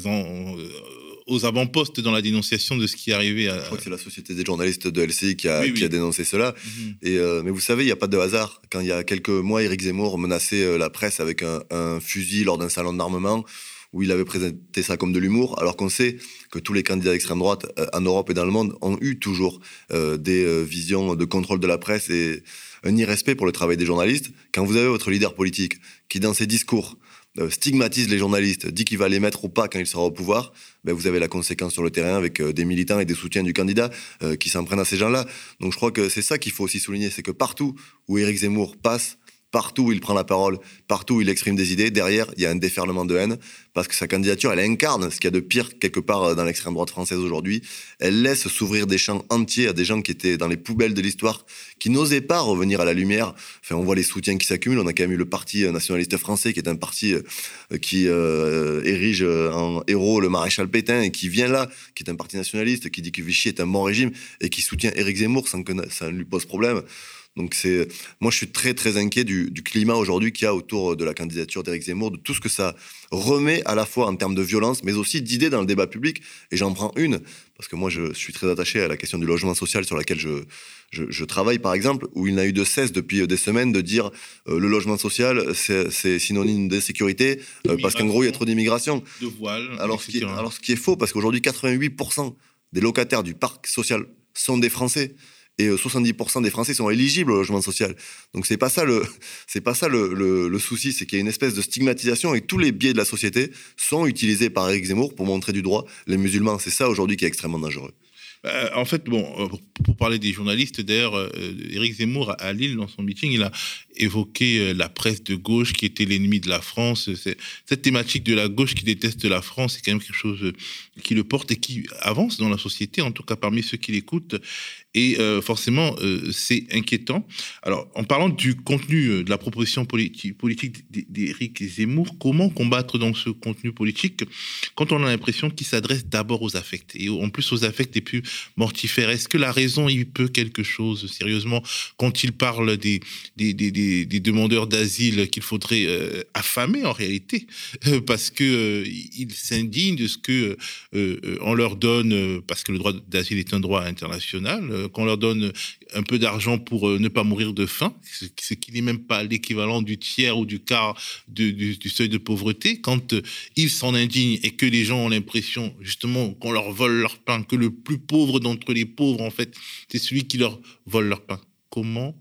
aux avant-postes dans la dénonciation de ce qui est arrivé. À... Je crois que c'est la société des journalistes de LCI qui a, qui a dénoncé cela. Mhm. Et mais vous savez, il n'y a pas de hasard. Quand il y a quelques mois, Éric Zemmour menaçait la presse avec un, un fusil lors d'un salon d'armement où il avait présenté ça comme de l'humour, alors qu'on sait que tous les candidats d'extrême droite en Europe et dans le monde ont eu toujours des visions de contrôle de la presse et un irrespect pour le travail des journalistes. Quand vous avez votre leader politique qui, dans ses discours, euh, stigmatise les journalistes, dit qu'il va les mettre ou pas quand il sera au pouvoir, ben vous avez la conséquence sur le terrain avec euh, des militants et des soutiens du candidat euh, qui s'en prennent à ces gens-là. Donc je crois que c'est ça qu'il faut aussi souligner, c'est que partout où Éric Zemmour passe, Partout où il prend la parole, partout où il exprime des idées, derrière, il y a un déferlement de haine, parce que sa candidature, elle incarne ce qu'il y a de pire quelque part euh, dans l'extrême droite française aujourd'hui. Elle laisse s'ouvrir des champs entiers à des gens qui étaient dans les poubelles de l'histoire, qui n'osaient pas revenir à la lumière. Enfin, on voit les soutiens qui s'accumulent. On a quand même eu le Parti nationaliste français, qui est un parti euh, qui euh, érige en héros le maréchal Pétain, et qui vient là, qui est un parti nationaliste, qui dit que Vichy est un bon régime, et qui soutient Éric Zemmour sans que ça ne lui pose problème. Donc c'est, moi je suis très très inquiet du, climat aujourd'hui qu'il y a autour de la candidature d'Éric Zemmour, de tout ce que ça remet à la fois en termes de violence, mais aussi d'idées dans le débat public. Et j'en prends une parce que moi je suis très attaché à la question du logement social sur laquelle je je, travaille par exemple, où il n'a eu de cesse depuis des semaines de dire euh, le logement social c'est synonyme d'insécurité euh, parce qu'en gros il y a trop d'immigration. De voile. Alors ce, qui alors ce qui est faux parce qu'aujourd'hui 88% des locataires du parc social sont des Français et 70% euh, des Français sont éligibles au logement social. Donc c'est pas ça le c'est pas ça le, souci, c'est qu'il y a une espèce de stigmatisation et tous les biais de la société sont utilisés par Eric Zemmour pour montrer du droit les musulmans. C'est ça aujourd'hui qui est extrêmement dangereux. Euh, en fait, bon, euh, pour parler des journalistes, d'ailleurs, Éric Zemmour à Lille, dans son meeting, il a évoqué la presse de gauche qui était l'ennemi de la France. Cette thématique de la gauche qui déteste la France, c'est quand même quelque chose qui le porte et qui avance dans la société, en tout cas parmi ceux qui l'écoutent. Et euh, forcément, euh, c'est inquiétant. Alors, en parlant du contenu euh, de la proposition politique, politique d'Éric Zemmour, comment combattre dans ce contenu politique quand on a l'impression qu'il s'adresse d'abord aux affects et en plus aux affects les plus mortifères? Est-ce que la raison y peut quelque chose sérieusement quand il parle des, des, des, des demandeurs d'asile qu'il faudrait affamer en réalité parce que il s'indigne de ce que on leur donne parce que le droit d'asile est un droit international qu'on leur donne un peu d'argent pour euh, ne pas mourir de faim, ce qui n'est même pas l'équivalent du tiers ou du quart du, seuil de pauvreté, quand euh, ils s'en indignent et que les gens ont l'impression justement qu'on leur vole leur pain, que le plus pauvre d'entre les pauvres, en fait, c'est celui qui leur vole leur pain. Comment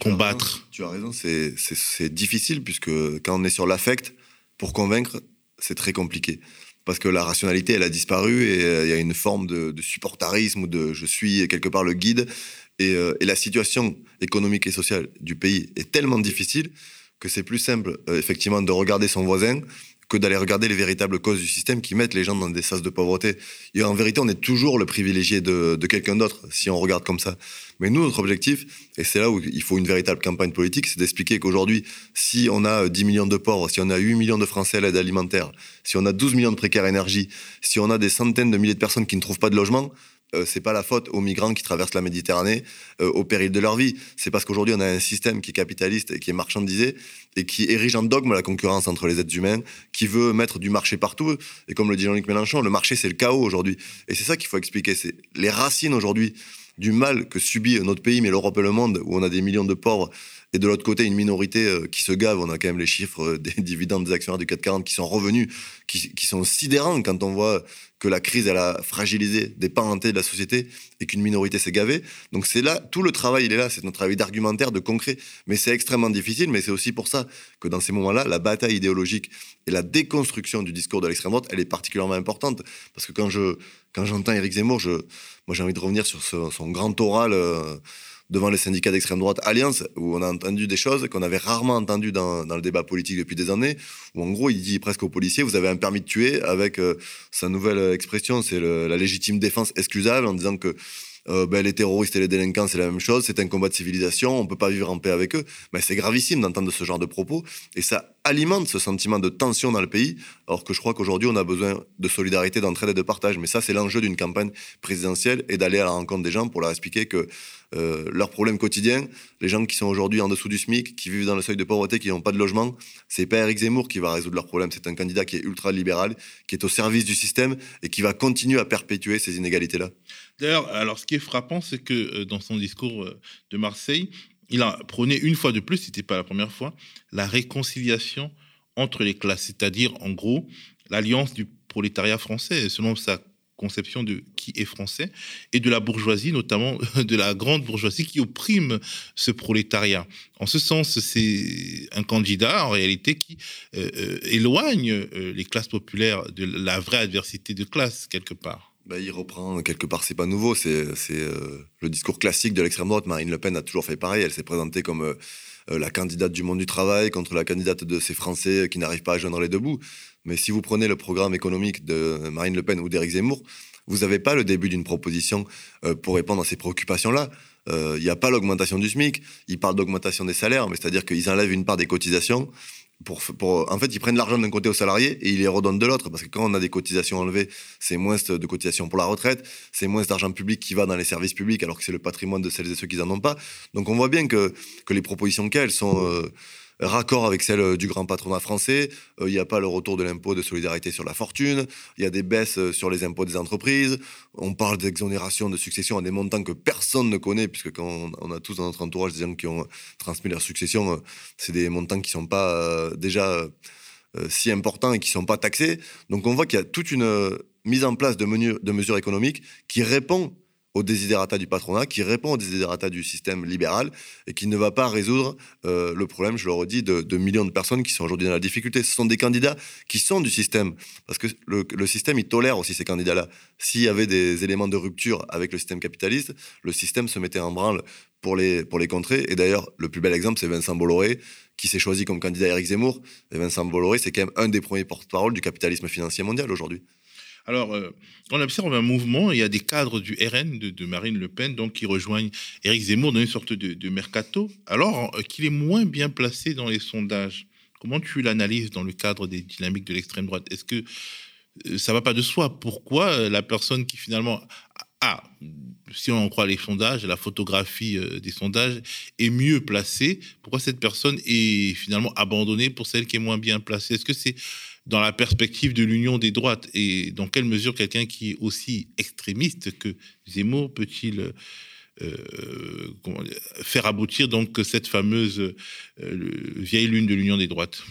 combattre Tu as raison, c'est difficile puisque quand on est sur l'affect, pour convaincre, c'est très compliqué parce que la rationalité, elle a disparu et euh, il y a une forme de, supportarisme ou de je suis quelque part le guide. Euh, et, la situation économique et sociale du pays est tellement difficile que c'est plus simple, euh, effectivement, de regarder son voisin que d'aller regarder les véritables causes du système qui mettent les gens dans des sas de pauvreté. Et en vérité, on est toujours le privilégié de, quelqu'un d'autre si on regarde comme ça. Mais nous, notre objectif, et c'est là où il faut une véritable campagne politique, c'est d'expliquer qu'aujourd'hui, si on a 10 millions de pauvres, si on a 8 millions de Français à l'aide alimentaire, si on a 12 millions de précaires énergie, si on a des centaines de milliers de personnes qui ne trouvent pas de logement, euh, c'est pas la faute aux migrants qui traversent la Méditerranée euh, au péril de leur vie. C'est parce qu'aujourd'hui on a un système qui est capitaliste et qui est marchandisé et qui érige en dogme la concurrence entre les êtres humains, qui veut mettre du marché partout. Et comme le dit Jean-Luc Mélenchon, le marché c'est le chaos aujourd'hui. Et c'est ça qu'il faut expliquer. C'est les racines aujourd'hui du mal que subit notre pays, mais l'Europe et le monde, où on a des millions de pauvres et de l'autre côté, une minorité euh, qui se gave. On a quand même les chiffres euh, des dividendes des actionnaires du 440 qui sont revenus, qui, sont sidérants quand on voit que la crise, a fragilisé des pans entiers de la société et qu'une minorité s'est gavée. Donc c'est là, tout le travail, il est là. C'est notre travail d'argumentaire, de concret. Mais c'est extrêmement difficile. Mais c'est aussi pour ça que dans ces moments-là, la bataille idéologique et la déconstruction du discours de l'extrême droite, elle est particulièrement importante. Parce que quand je, quand j'entends Éric Zemmour, je, moi j'ai envie de revenir sur son grand oral. Euh, devant les syndicats d'extrême droite Alliance, où on a entendu des choses qu'on avait rarement entendues dans, le débat politique depuis des années, où en gros, il dit presque aux policiers, vous avez un permis de tuer, avec euh, sa nouvelle expression, c'est la légitime défense excusable, en disant que euh, ben, les terroristes et les délinquants, c'est la même chose, c'est un combat de civilisation, on ne peut pas vivre en paix avec eux. Mais c'est gravissime d'entendre ce genre de propos, et ça alimente ce sentiment de tension dans le pays, alors que je crois qu'aujourd'hui, on a besoin de solidarité, d'entraide et de partage. Mais ça, c'est l'enjeu d'une campagne présidentielle, et d'aller à la rencontre des gens pour leur expliquer que euh, leurs problèmes quotidiens, les gens qui sont aujourd'hui en dessous du SMIC, qui vivent dans le seuil de pauvreté, qui n'ont pas de logement, c'est pas Eric Zemmour qui va résoudre leurs problèmes, c'est un candidat qui est ultra libéral, qui est au service du système et qui va continuer à perpétuer ces inégalités-là. D'ailleurs, alors ce qui est frappant, c'est que euh, dans son discours euh, de Marseille, il a prôné une fois de plus, c'était pas la première fois, la réconciliation entre les classes, c'est-à-dire en gros l'alliance du prolétariat français, selon sa conception de qui est français, et de la bourgeoisie, notamment de la grande bourgeoisie qui opprime ce prolétariat. En ce sens, c'est un candidat, en réalité, qui euh, éloigne les classes populaires de la vraie adversité de classe, quelque part. Bah, il reprend quelque part, c'est pas nouveau, c'est euh, le discours classique de l'extrême droite. Marine Le Pen a toujours fait pareil, elle s'est présentée comme euh, euh, la candidate du monde du travail contre la candidate de ces Français qui n'arrivent pas à joindre les deux bouts. Mais si vous prenez le programme économique de Marine Le Pen ou d'Éric Zemmour, vous n'avez pas le début d'une proposition pour répondre à ces préoccupations-là. Il n'y a pas l'augmentation du SMIC, ils parlent d'augmentation des salaires, mais c'est-à-dire qu'ils enlèvent une part des cotisations en fait, ils prennent l'argent d'un côté aux salariés et ils les redonnent de l'autre. Parce que quand on a des cotisations enlevées, c'est moins de cotisations pour la retraite, c'est moins d'argent public qui va dans les services publics alors que c'est le patrimoine de celles et ceux qui n'en ont pas. Donc on voit bien que, que les propositions qu'elles sont... Euh, raccord avec celle euh, du grand patronat français. Euh, il n'y a pas le retour de l'impôt de solidarité sur la fortune. Il y a des baisses euh, sur les impôts des entreprises. On parle d'exonération de succession à des montants que personne ne connaît, puisque quand on a tous dans notre entourage des gens qui ont transmis leur succession, c'est des montants qui ne sont pas déjà si importants et qui ne sont pas taxés. Donc on voit qu'il y a toute une mise en place de, de mesures économiques qui répond aux désiderata du patronat, qui répond aux désiderata du système libéral et qui ne va pas résoudre euh, le problème, je le redis, de, de, millions de personnes qui sont aujourd'hui dans la difficulté. Ce sont des candidats qui sont du système, parce que le, système, il tolère aussi ces candidats-là. S'il y avait des éléments de rupture avec le système capitaliste, le système se mettait en branle pour les, pour les contrer. Et d'ailleurs, le plus bel exemple, c'est Vincent Bolloré, qui s'est choisi comme candidat à Éric Zemmour. Et Vincent Bolloré, c'est quand même un des premiers porte-parole du capitalisme financier mondial aujourd'hui. Alors, euh, on observe un mouvement, il y a des cadres du RN de, Marine Le Pen donc, qui rejoignent Éric Zemmour dans une sorte de, mercato, alors euh, qu'il est moins bien placé dans les sondages. Comment tu l'analyses dans le cadre des dynamiques de l'extrême droite? Est-ce que euh, ça va pas de soi? Pourquoi la personne qui finalement a, si on en croit les sondages, la photographie des sondages est mieux placée? Pourquoi cette personne est finalement abandonnée pour celle qui est moins bien placée? Est-ce que c'est dans la perspective de l'union des droites Et dans quelle mesure quelqu'un qui est aussi extrémiste que Zemmour peut-il euh, faire aboutir donc cette fameuse euh, vieille lune de l'union des droites?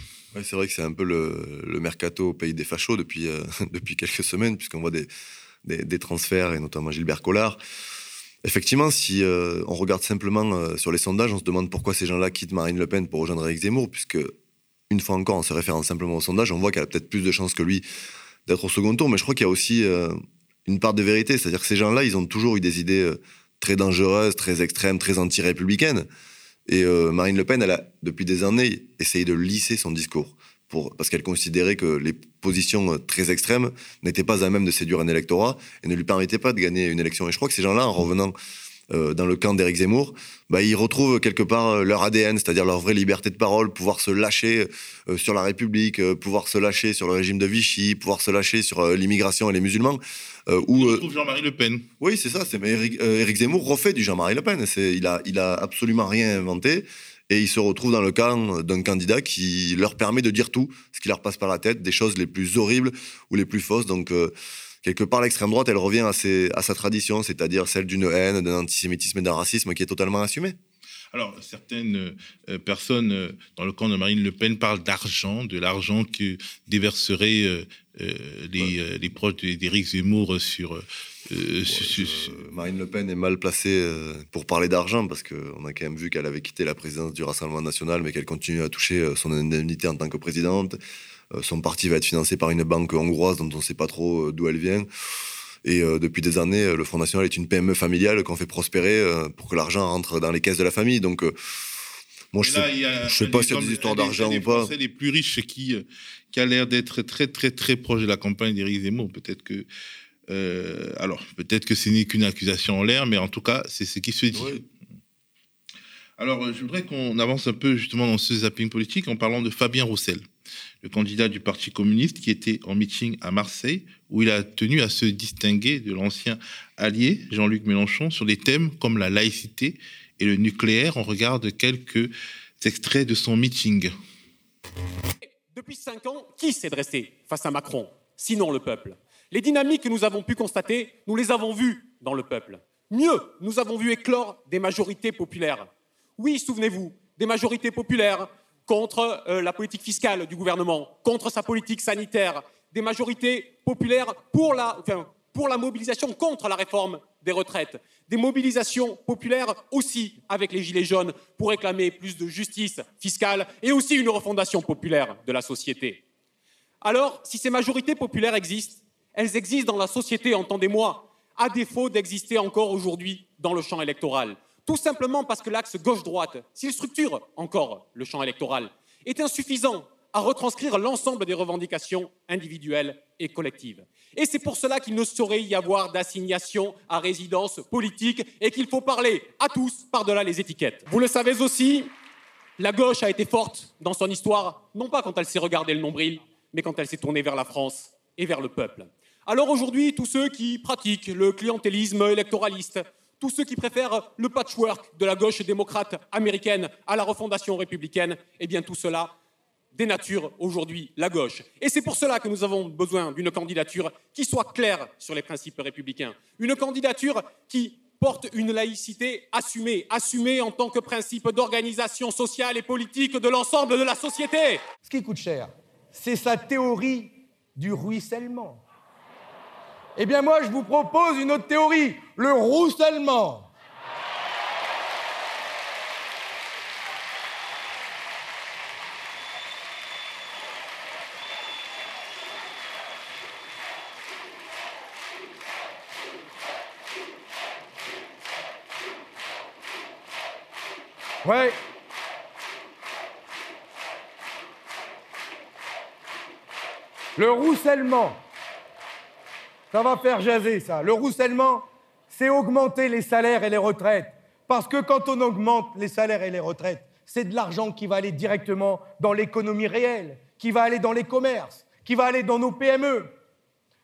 C'est vrai que c'est un peu le, mercato au pays des fachos depuis, euh, depuis quelques semaines, puisqu'on voit des, des, transferts, et notamment Gilbert Collard. Effectivement, si on regarde simplement sur les sondages, on se demande pourquoi ces gens-là quittent Marine Le Pen pour rejoindre Eric Zemmour, puisque une fois encore, en se référant simplement au sondage, on voit qu'elle a peut-être plus de chances que lui d'être au second tour. Mais je crois qu'il y a aussi euh, une part de vérité. C'est-à-dire que ces gens-là, ils ont toujours eu des idées euh, très dangereuses, très extrêmes, très anti-républicaines. Et euh, Marine Le Pen, elle a, depuis des années, essayé de lisser son discours. Pour, parce qu'elle considérait que les positions très extrêmes n'étaient pas à même de séduire un électorat et ne lui permettaient pas de gagner une élection. Et je crois que ces gens-là, en revenant euh, dans le camp d'Éric Zemmour, bah, ils retrouvent quelque part euh, leur ADN, c'est-à-dire leur vraie liberté de parole, pouvoir se lâcher euh, sur la République, pouvoir se lâcher sur le régime de Vichy, pouvoir se lâcher sur l'immigration et les musulmans. où, trouve Jean-Marie Le Pen. Oui, c'est ça. C'est, Éric, Zemmour refait du Jean-Marie Le Pen. Il, a, il a absolument rien inventé. Et il se retrouve dans le camp d'un candidat qui leur permet de dire tout, ce qui leur passe par la tête, des choses les plus horribles ou les plus fausses. Donc, quelque part, l'extrême droite, elle revient à, sa tradition, c'est-à-dire celle d'une haine, d'un antisémitisme et d'un racisme qui est totalement assumé. Alors, certaines euh, personnes euh, dans le camp de Marine Le Pen parlent d'argent, de l'argent que déverseraient euh, les, proches d'Éric Zemmour sur, Marine Le Pen est mal placée pour parler d'argent parce qu'on a quand même vu qu'elle avait quitté la présidence du Rassemblement national, mais qu'elle continue à toucher son indemnité en tant que présidente. Euh, son parti va être financé par une banque hongroise dont on ne sait pas trop euh, d'où elle vient. Et depuis des années, le Front National est une PME familiale qu'on fait prospérer pour que l'argent rentre dans les caisses de la famille. Donc, moi, je ne sais, pas s'il y a des histoires d'argent ou pas. C'est les plus riches qui, qui a l'air d'être très, très, très proche de la campagne d'Éric Zemmour. Peut-être que euh, alors, peut-être que ce n'est qu'une accusation en l'air, mais en tout cas, c'est ce qui se dit. Alors, euh, je voudrais qu'on avance un peu justement dans ce zapping politique en parlant de Fabien Roussel, le candidat du Parti communiste qui était en meeting à Marseille, où il a tenu à se distinguer de l'ancien allié Jean-Luc Mélenchon sur des thèmes comme la laïcité et le nucléaire. On regarde quelques extraits de son meeting. Depuis cinq ans, qui s'est dressé face à Macron, sinon le peuple? Les dynamiques que nous avons pu constater, nous les avons vues dans le peuple. Mieux, nous avons vu éclore des majorités populaires. Oui, souvenez-vous, des majorités populaires contre euh, la politique fiscale du gouvernement, contre sa politique sanitaire, des majorités populaires pour la, pour la mobilisation contre la réforme des retraites, des mobilisations populaires aussi avec les Gilets jaunes pour réclamer plus de justice fiscale et aussi une refondation populaire de la société. Alors, si ces majorités populaires existent, elles existent dans la société, entendez-moi, à défaut d'exister encore aujourd'hui dans le champ électoral. Tout simplement parce que l'axe gauche-droite, s'il structure encore le champ électoral, est insuffisant à retranscrire l'ensemble des revendications individuelles et collectives. Et c'est pour cela qu'il ne saurait y avoir d'assignation à résidence politique et qu'il faut parler à tous par-delà les étiquettes. Vous le savez aussi, la gauche a été forte dans son histoire, non pas quand elle s'est regardée le nombril, mais quand elle s'est tournée vers la France et vers le peuple. Alors aujourd'hui, tous ceux qui pratiquent le clientélisme électoraliste, tous ceux qui préfèrent le patchwork de la gauche démocrate américaine à la refondation républicaine, eh bien tout cela dénature aujourd'hui la gauche. Et c'est pour cela que nous avons besoin d'une candidature qui soit claire sur les principes républicains, une candidature qui porte une laïcité assumée, assumée en tant que principe d'organisation sociale et politique de l'ensemble de la société. Ce qui coûte cher, c'est sa théorie du ruissellement. Eh bien moi, je vous propose une autre théorie, le roussellement. Ouais. Le roussellement. Ça va faire jaser, ça. Le roussellement, c'est augmenter les salaires et les retraites. Parce que quand on augmente les salaires et les retraites, c'est de l'argent qui va aller directement dans l'économie réelle, qui va aller dans les commerces, qui va aller dans nos PME.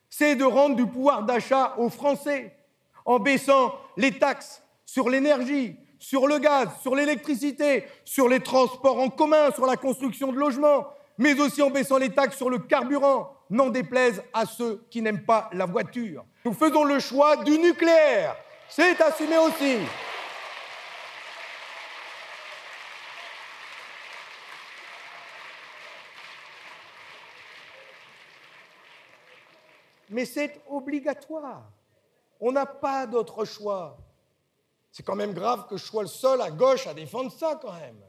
C'est de rendre du pouvoir d'achat aux Français en baissant les taxes sur l'énergie, sur le gaz, sur l'électricité, sur les transports en commun, sur la construction de logements, mais aussi en baissant les taxes sur le carburant, n'en déplaise à ceux qui n'aiment pas la voiture. Nous faisons le choix du nucléaire. C'est assumé aussi. Mais c'est obligatoire. On n'a pas d'autre choix. C'est quand même grave que je sois le seul à gauche à défendre ça quand même.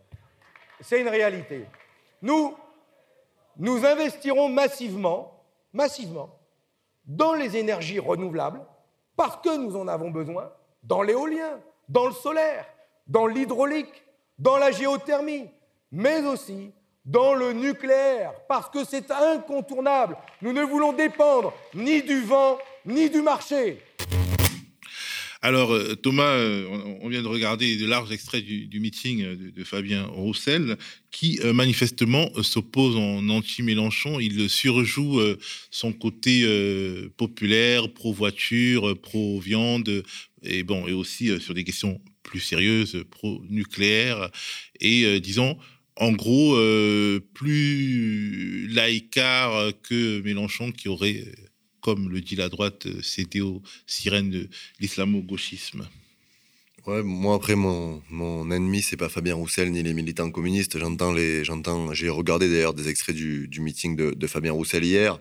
C'est une réalité. Nous, nous investirons massivement, massivement, dans les énergies renouvelables, parce que nous en avons besoin, dans l'éolien, dans le solaire, dans l'hydraulique, dans la géothermie, mais aussi dans le nucléaire, parce que c'est incontournable. Nous ne voulons dépendre ni du vent, ni du marché. Alors, euh, Thomas, euh, on vient de regarder de larges extraits du, meeting euh, de, Fabien Roussel, qui manifestement s'oppose en anti-Mélenchon. Il surjoue son côté populaire, pro-voiture, pro-viande, et bon, et aussi sur des questions plus sérieuses, pro-nucléaire, et disons, en gros, plus laïcard que Mélenchon, qui aurait comme le dit la droite, euh, céder aux sirènes de l'islamo-gauchisme Ouais, moi après mon, mon ennemi c'est pas Fabien Roussel ni les militants communistes. J'entends les, j'entends, j'ai regardé d'ailleurs des extraits du, du meeting de, Fabien Roussel hier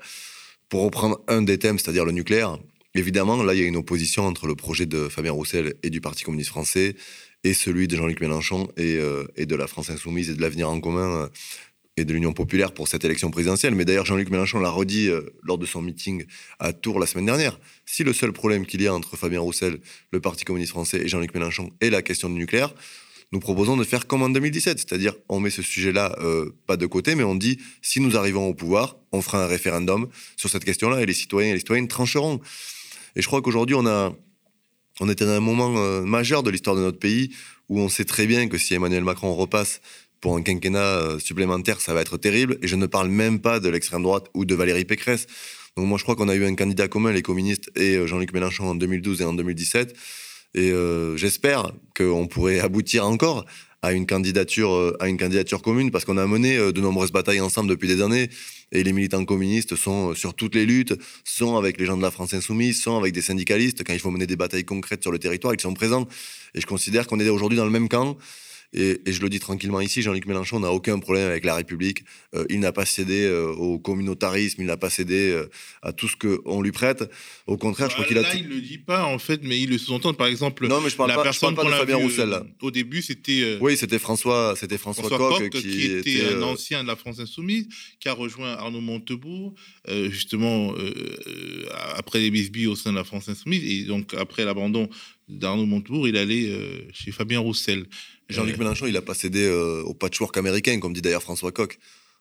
pour reprendre un des thèmes, c'est-à-dire le nucléaire. Évidemment, là il y a une opposition entre le projet de Fabien Roussel et du Parti communiste français et celui de Jean-Luc Mélenchon et, euh, et, de la France insoumise et de l'avenir en commun et de l'Union populaire pour cette élection présidentielle. Mais d'ailleurs, Jean-Luc Mélenchon l'a redit euh, lors de son meeting à Tours la semaine dernière. Si le seul problème qu'il y a entre Fabien Roussel, le Parti communiste français et Jean-Luc Mélenchon est la question du nucléaire, nous proposons de faire comme en 2017, c'est-à-dire on met ce sujet-là euh, pas de côté, mais on dit si nous arrivons au pouvoir, on fera un référendum sur cette question-là et les citoyens et les citoyennes trancheront. Et je crois qu'aujourd'hui on était dans un moment euh, majeur de l'histoire de notre pays où on sait très bien que si Emmanuel Macron repasse pour un quinquennat euh, supplémentaire, ça va être terrible. Et je ne parle même pas de l'extrême droite ou de Valérie Pécresse. Donc moi, je crois qu'on a eu un candidat commun, les communistes et Jean-Luc Mélenchon en 2012 et en 2017. Et euh, j'espère qu'on pourrait aboutir encore à une candidature, euh, à une candidature commune, parce qu'on a mené euh, de nombreuses batailles ensemble depuis des années. Et les militants communistes sont sur toutes les luttes, sont avec les gens de la France insoumise, sont avec des syndicalistes quand il faut mener des batailles concrètes sur le territoire, ils sont présents. Et je considère qu'on est aujourd'hui dans le même camp. Et, je le dis tranquillement ici, Jean-Luc Mélenchon n'a aucun problème avec la République. Euh, il n'a pas cédé euh, au communautarisme, il n'a pas cédé euh, à tout ce qu'on lui prête. Au contraire, je crois qu'il a. Là, il le dit pas en fait, mais il le sous-entend. Par exemple, non, mais je parle la pas, personne je parle pas de Fabien Roussel là. Au début, c'était. oui, c'était François, c'était François, Coq, qui, était, un ancien de la France insoumise, qui a rejoint Arnaud Montebourg, justement après les bisbilles au sein de la France insoumise, et donc après l'abandon d'Arnaud Montebourg, il allait chez Fabien Roussel. Jean-Luc Mélenchon, il n'a pas cédé euh, au patchwork américain, comme dit d'ailleurs François Coq.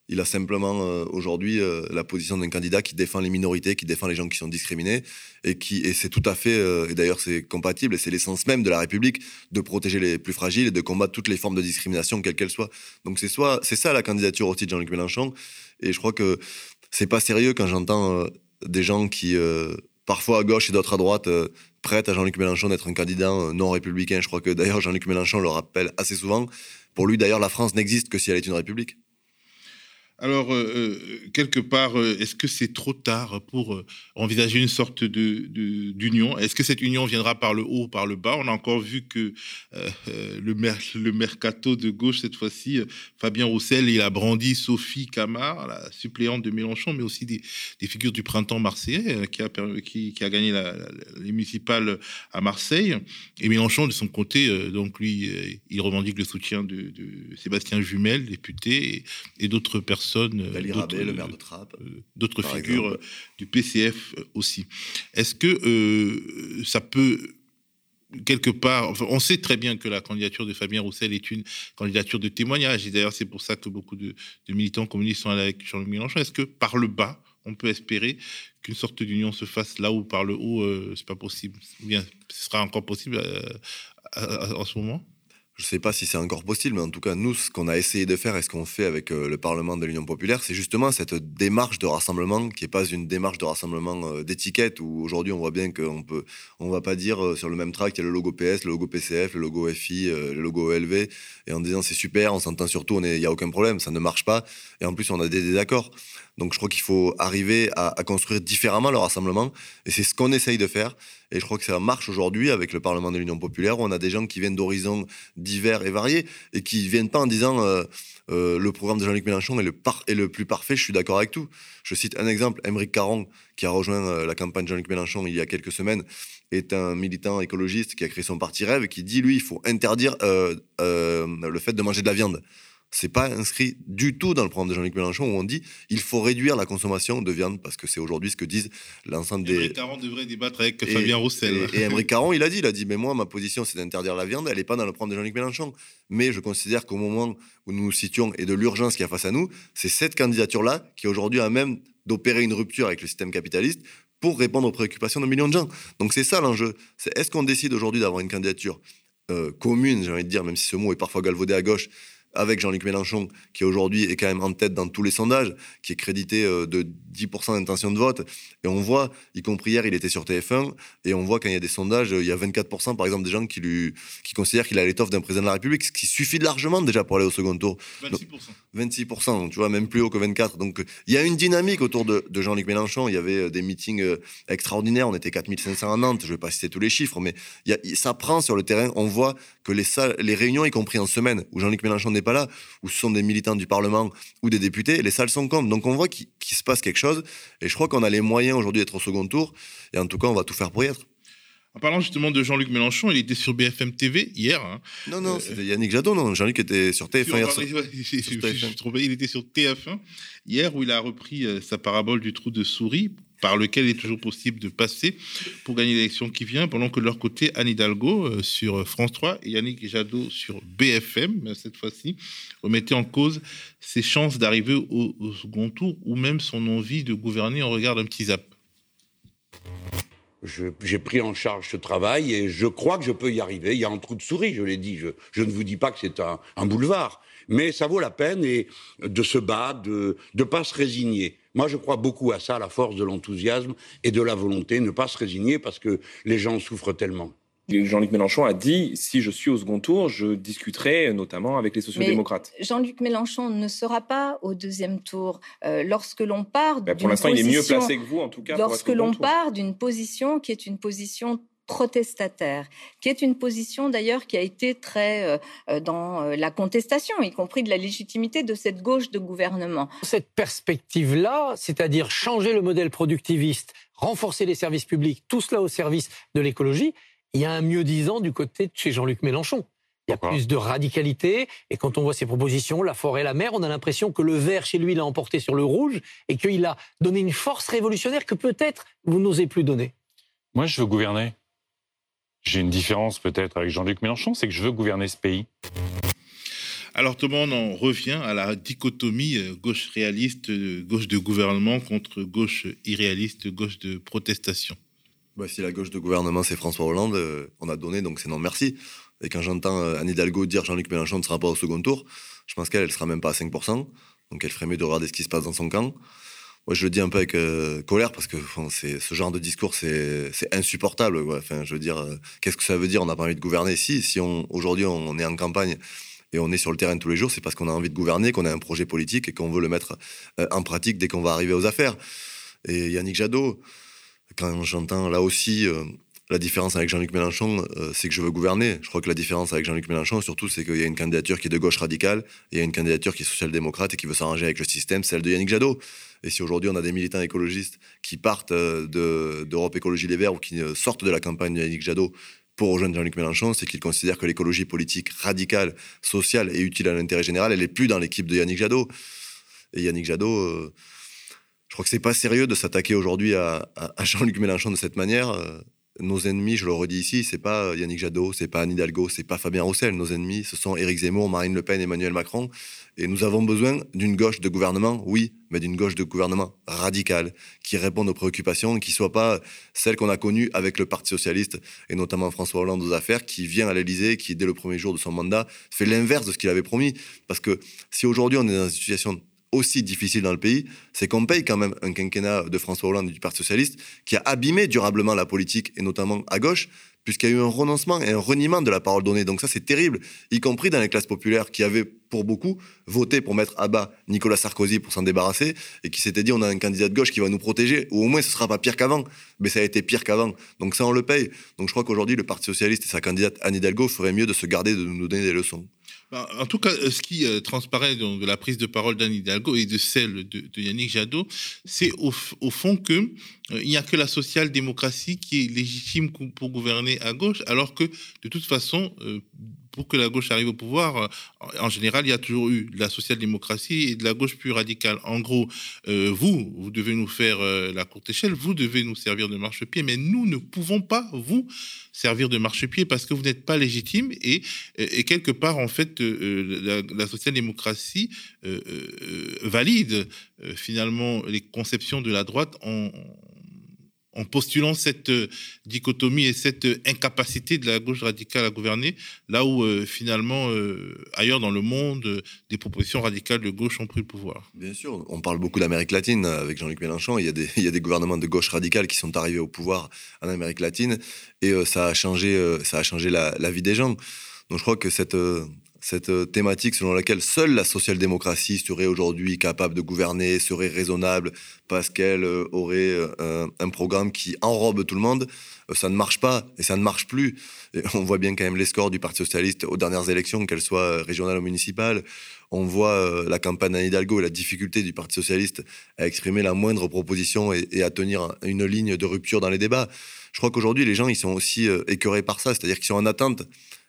Il a simplement euh, aujourd'hui euh, la position d'un candidat qui défend les minorités, qui défend les gens qui sont discriminés, et qui et c'est tout à fait, et d'ailleurs c'est compatible, et c'est l'essence même de la République de protéger les plus fragiles et de combattre toutes les formes de discrimination, quelles qu'elles soient. Donc c'est soit c'est ça la candidature aussi de Jean-Luc Mélenchon, et je crois que c'est pas sérieux quand j'entends des gens qui parfois à gauche et d'autres à droite prête à Jean-Luc Mélenchon d'être un candidat euh, non républicain. Je crois que d'ailleurs Jean-Luc Mélenchon le rappelle assez souvent. Pour lui, d'ailleurs, la France n'existe que si elle est une république. Alors, euh, euh, quelque part, euh, est-ce que c'est trop tard pour envisager une sorte de, d'union? Est-ce que cette union viendra par le haut ou par le bas? On a encore vu que le, mercato de gauche, cette fois-ci, Fabien Roussel, il a brandi Sophie Camard, la suppléante de Mélenchon, mais aussi des, figures du printemps marseillais, qui a, gagné la, les municipales à Marseille. Et Mélenchon, de son côté, donc lui, il revendique le soutien de, Sébastien Jumel, député, et d'autres personnes euh, le maire de Trappes. Euh, d'autres figures euh, du PCF aussi. Est-ce que ça peut quelque part, on sait très bien que la candidature de Fabien Roussel est une candidature de témoignage, et d'ailleurs c'est pour ça que beaucoup de, militants communistes sont allés avec Jean-Luc Mélenchon. Est-ce que par le bas, on peut espérer qu'une sorte d'union se fasse là où par le haut, c'est pas possible Ou bien ce sera encore possible en ce moment? Je ne sais pas si c'est encore possible, mais en tout cas, nous, ce qu'on a essayé de faire et ce qu'on fait avec euh, le Parlement de l'Union populaire, c'est justement cette démarche de rassemblement qui n'est pas une démarche de rassemblement euh, d'étiquette où aujourd'hui on voit bien qu'on peut, on va pas dire euh, sur le même track, il y a le logo PS, le logo PCF, le logo FI, le logo ELV, et en disant c'est super, on s'entend surtout, il n'y a aucun problème, ça ne marche pas, et en plus on a des désaccords. Donc je crois qu'il faut arriver à, construire différemment le rassemblement. Et c'est ce qu'on essaye de faire. Et je crois que ça marche aujourd'hui avec le Parlement de l'Union populaire, où on a des gens qui viennent d'horizons divers et variés, et qui ne viennent pas en disant euh, euh, le programme de Jean-Luc Mélenchon est le, plus parfait, je suis d'accord avec tout. Je cite un exemple, Émeric Caron, qui a rejoint euh, la campagne de Jean-Luc Mélenchon il y a quelques semaines, est un militant écologiste qui a créé son parti Rêve, qui dit, lui, il faut interdire le fait de manger de la viande c'est pas inscrit du tout dans le programme de Jean-Luc Mélenchon où on dit il faut réduire la consommation de viande parce que c'est aujourd'hui ce que disent l'ensemble des. Émeric Caron devrait débattre avec Fabien Roussel. Et, et Caron, il a dit, il a dit, mais moi ma position c'est d'interdire la viande, elle n'est pas dans le programme de Jean-Luc Mélenchon. Mais je considère qu'au moment où nous nous situons et de l'urgence qui a face à nous, c'est cette candidature-là qui aujourd'hui a même d'opérer une rupture avec le système capitaliste pour répondre aux préoccupations de millions de gens. Donc c'est ça l'enjeu. C'est est-ce qu'on décide aujourd'hui d'avoir une candidature euh, commune, j'ai envie de dire, même si ce mot est parfois galvaudé à gauche, avec Jean-Luc Mélenchon, qui aujourd'hui est quand même en tête dans tous les sondages, qui est crédité euh, de 10% d'intention de vote. Et on voit, y compris hier, il était sur TF1, et on voit quand il y a des sondages, il y a 24% par exemple des gens qui, lui, qui considèrent qu'il a l'étoffe d'un président de la République, ce qui suffit largement déjà pour aller au second tour. 26%. 26%, tu vois, même plus haut que 24%. Donc il y a une dynamique autour de, Jean-Luc Mélenchon. Il y avait euh, des meetings euh, extraordinaires, on était 4500 à Nantes, je ne vais pas citer tous les chiffres, mais ça prend sur le terrain. On voit que les, salles, les réunions, y compris en semaine, où Jean-Luc Mélenchon n'est pas là, où ce sont des militants du Parlement ou des députés, les salles sont comptes. Donc on voit qu'il se passe quelque chose. Et je crois qu'on a les moyens aujourd'hui d'être au second tour. Et en tout cas, on va tout faire pour y être. En parlant justement de Jean-Luc Mélenchon, il était sur BFM TV hier. Hein. Non, non, c'était Yannick Jadot, non. Jean-Luc était sur TF1 hier. il était sur TF1 hier où il a repris sa parabole du trou de souris par lequel il est toujours possible de passer pour gagner l'élection qui vient, pendant que de leur côté, Anne Hidalgo euh, sur France 3 et Yannick Jadot sur BFM, cette fois-ci, remettaient en cause ses chances d'arriver au, second tour ou même son envie de gouverner en regard d'un petit zap. J'ai pris en charge ce travail et je crois que je peux y arriver. Il y a un trou de souris, je l'ai dit. Je, ne vous dis pas que c'est un, un boulevard, mais ça vaut la peine et de se battre, de ne pas se résigner. Moi, je crois beaucoup à ça, la force de l'enthousiasme et de la volonté, ne pas se résigner parce que les gens souffrent tellement. Jean-Luc Mélenchon a dit si je suis au second tour, je discuterai notamment avec les sociodémocrates. Jean-Luc Mélenchon ne sera pas au deuxième tour. Euh, lorsque l'on part. Bah, pour l'instant, il est mieux placé que vous, en tout cas. Lorsque l'on part d'une position qui est une position protestataire, qui est une position d'ailleurs qui a été très euh, euh, dans euh, la contestation, y compris de la légitimité de cette gauche de gouvernement. Cette perspective-là, c'est-à-dire changer le modèle productiviste, renforcer les services publics, tout cela au service de l'écologie, il y a un mieux-disant du côté de chez Jean-Luc Mélenchon. Il y a plus de radicalité, et quand on voit ses propositions, la forêt, la mer, on a l'impression que le vert chez lui l'a emporté sur le rouge, et qu'il a donné une force révolutionnaire que peut-être vous n'osez plus donner. Moi, je veux gouverner. J'ai une différence peut-être avec Jean-Luc Mélenchon, c'est que je veux gouverner ce pays. Alors tout le monde en revient à la dichotomie euh, gauche réaliste, euh, gauche de gouvernement contre gauche irréaliste, gauche de protestation. Bah, si la gauche de gouvernement c'est François Hollande, euh, on a donné donc c'est non merci. Et quand j'entends Anne Hidalgo dire Jean-Luc Mélenchon ne sera pas au second tour, je pense qu'elle ne sera même pas à 5%. Donc elle ferait mieux de regarder ce qui se passe dans son camp. Moi, je le dis un peu avec euh, colère parce que ce genre de discours, c'est insupportable. Je veux dire, euh, qu'est-ce que ça veut dire? On n'a pas envie de gouverner. Si, si on aujourd'hui on est en campagne et on est sur le terrain tous les jours, c'est parce qu'on a envie de gouverner, qu'on a un projet politique et qu'on veut le mettre euh, en pratique dès qu'on va arriver aux affaires. Et Yannick Jadot, quand j'entends là aussi la différence avec Jean-Luc Mélenchon, c'est que je veux gouverner. Je crois que la différence avec Jean-Luc Mélenchon, surtout, c'est qu'il y a une candidature qui est de gauche radicale, il y a une candidature qui est social-démocrate et qui veut s'arranger avec le système, celle de Yannick Jadot. Et si aujourd'hui on a des militants écologistes qui partent euh, d'Europe Écologie Les Verts ou qui euh, sortent de la campagne de Yannick Jadot pour rejoindre Jean-Luc Mélenchon, c'est qu'ils considèrent que l'écologie politique radicale, sociale et utile à l'intérêt général, elle n'est plus dans l'équipe de Yannick Jadot. Et Yannick Jadot, euh, je crois que c'est pas sérieux de s'attaquer aujourd'hui à, Jean-Luc Mélenchon de cette manière nos ennemis, je le redis ici, c'est pas Yannick Jadot, c'est pas Anne Hidalgo, c'est pas Fabien Roussel. Nos ennemis, ce sont Éric Zemmour, Marine Le Pen, Emmanuel Macron. Et nous avons besoin d'une gauche de gouvernement, oui, mais d'une gauche de gouvernement radicale, qui réponde aux préoccupations, qui soit pas celle qu'on a connue avec le Parti socialiste et notamment François Hollande aux affaires, qui vient à l'Élysée, qui dès le premier jour de son mandat fait l'inverse de ce qu'il avait promis. Parce que si aujourd'hui on est dans une situation aussi difficile dans le pays, c'est qu'on paye quand même un quinquennat de François Hollande et du Parti socialiste qui a abîmé durablement la politique et notamment à gauche, puisqu'il y a eu un renoncement et un reniement de la parole donnée. Donc ça, c'est terrible, y compris dans les classes populaires qui avaient, pour beaucoup, voté pour mettre à bas Nicolas Sarkozy pour s'en débarrasser et qui s'étaient dit on a un candidat de gauche qui va nous protéger, ou au moins ce sera pas pire qu'avant. Mais ça a été pire qu'avant. Donc ça, on le paye. Donc je crois qu'aujourd'hui, le Parti socialiste et sa candidate Anne Hidalgo feraient mieux de se garder de nous donner des leçons. Ben, en tout cas, ce qui euh, transparaît de la prise de parole d'Anne Hidalgo et de celle de, Yannick Jadot, c'est au, fond que euh, il n'y a que la social-démocratie qui est légitime pour gouverner à gauche, alors que de toute façon, euh, pour que la gauche arrive au pouvoir, euh, en général, il y a toujours eu de la social-démocratie et de la gauche plus radicale. En gros, euh, vous, vous devez nous faire euh, la courte échelle, vous devez nous servir de marchepied, mais nous ne pouvons pas vous servir de marchepied parce que vous n'êtes pas légitime et, et, quelque part, en fait, la, la social-démocratie valide finalement les conceptions de la droite en en postulant cette euh, dichotomie et cette euh, incapacité de la gauche radicale à gouverner, là où euh, finalement, ailleurs dans le monde, des propositions radicales de gauche ont pris le pouvoir. Bien sûr, on parle beaucoup d'Amérique latine avec Jean-Luc Mélenchon. Il y, a des, gouvernements de gauche radicale qui sont arrivés au pouvoir en Amérique latine et ça a changé, ça a changé la, la, vie des gens. Donc je crois que cette cette euh, thématique selon laquelle seule la social-démocratie serait aujourd'hui capable de gouverner, serait raisonnable, parce qu'elle euh, aurait un programme qui enrobe tout le monde, ça ne marche pas et ça ne marche plus. on voit bien quand même les scores du Parti socialiste aux dernières élections, qu'elles soient régionales ou municipales. On voit la campagne d'Anne Hidalgo et la difficulté du Parti socialiste à exprimer la moindre proposition et, à tenir une ligne de rupture dans les débats. Je crois qu'aujourd'hui, les gens, ils sont aussi écœurés par ça, c'est-à-dire qu'ils sont en attente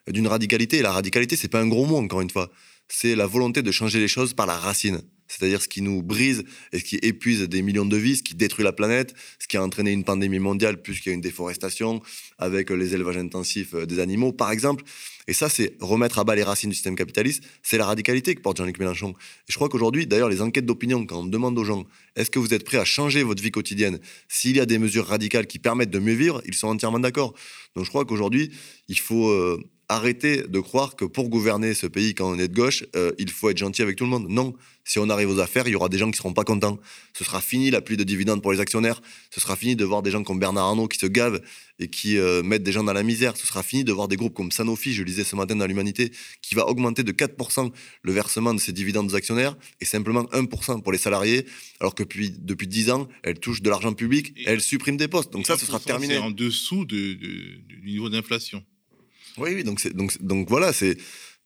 d'une radicalité. Et la radicalité, c'est pas un gros mot, encore une fois. C'est la volonté de changer les choses par la racine. C'est-à-dire ce qui nous brise et ce qui épuise des millions de vies, ce qui détruit la planète, ce qui a entraîné une pandémie mondiale puisqu'il y a une déforestation avec les élevages intensifs des animaux, par exemple. Et ça, c'est remettre à bas les racines du système capitaliste. C'est la radicalité que porte Jean-Luc Mélenchon. Et je crois qu'aujourd'hui, d'ailleurs, les enquêtes d'opinion, quand on demande aux gens, est-ce que vous êtes prêts à changer votre vie quotidienne? S'il y a des mesures radicales qui permettent de mieux vivre, ils sont entièrement d'accord. Donc je crois qu'aujourd'hui, il faut euh, arrêter de croire que pour gouverner ce pays quand on est de gauche, euh, il faut être gentil avec tout le monde. Non, si on arrive aux affaires, il y aura des gens qui seront pas contents. Ce sera fini la pluie de dividendes pour les actionnaires. Ce sera fini de voir des gens comme Bernard Arnault qui se gavent et qui euh, mettent des gens dans la misère. Ce sera fini de voir des groupes comme Sanofi, je lisais ce matin dans l'Humanité, qui va augmenter de 4% le versement de ces dividendes aux actionnaires et simplement 1% pour les salariés, alors que depuis, depuis 10 ans, elle touche de l'argent public et elle supprime des postes. Donc ça, ce sera terminé. en dessous du niveau d'inflation. Oui, oui, donc, donc, donc voilà, c'est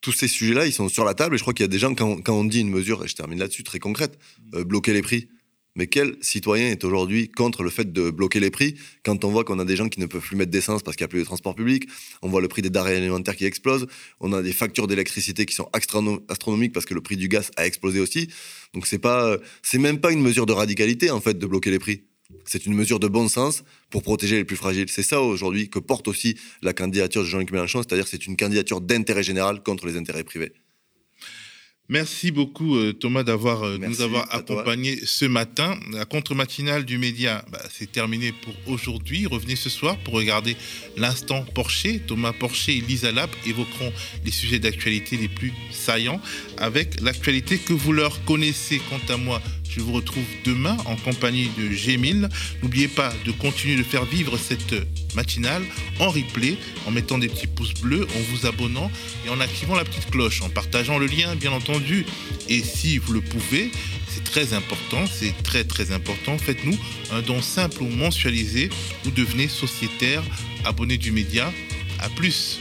tous ces sujets-là, ils sont sur la table. Et je crois qu'il y a des gens, quand, quand, on dit une mesure, et je termine là-dessus, très concrète, euh, bloquer les prix. Mais quel citoyen est aujourd'hui contre le fait de bloquer les prix quand on voit qu'on a des gens qui ne peuvent plus mettre d'essence parce qu'il n'y a plus de transport public On voit le prix des denrées alimentaires qui explose. On a des factures d'électricité qui sont astronomiques parce que le prix du gaz a explosé aussi. Donc c'est pas, c'est même pas une mesure de radicalité en fait de bloquer les prix. C'est une mesure de bon sens pour protéger les plus fragiles. C'est ça aujourd'hui que porte aussi la candidature de Jean-Luc Mélenchon, c'est-à-dire c'est une candidature d'intérêt général contre les intérêts privés. Merci beaucoup euh, Thomas d'avoir euh, nous avoir accompagnés ce matin. La contre-matinale du média, bah, c'est terminé pour aujourd'hui. Revenez ce soir pour regarder l'instant Porcher. Thomas Porcher et Lisa Lab évoqueront les sujets d'actualité les plus saillants avec l'actualité que vous leur connaissez. Quant à moi, je vous retrouve demain en compagnie de Gémil. N'oubliez pas de continuer de faire vivre cette matinale en replay, en mettant des petits pouces bleus, en vous abonnant et en activant la petite cloche, en partageant le lien bien entendu. Et si vous le pouvez, c'est très important, c'est très très important, faites-nous un don simple ou mensualisé ou devenez sociétaire, abonné du média. À plus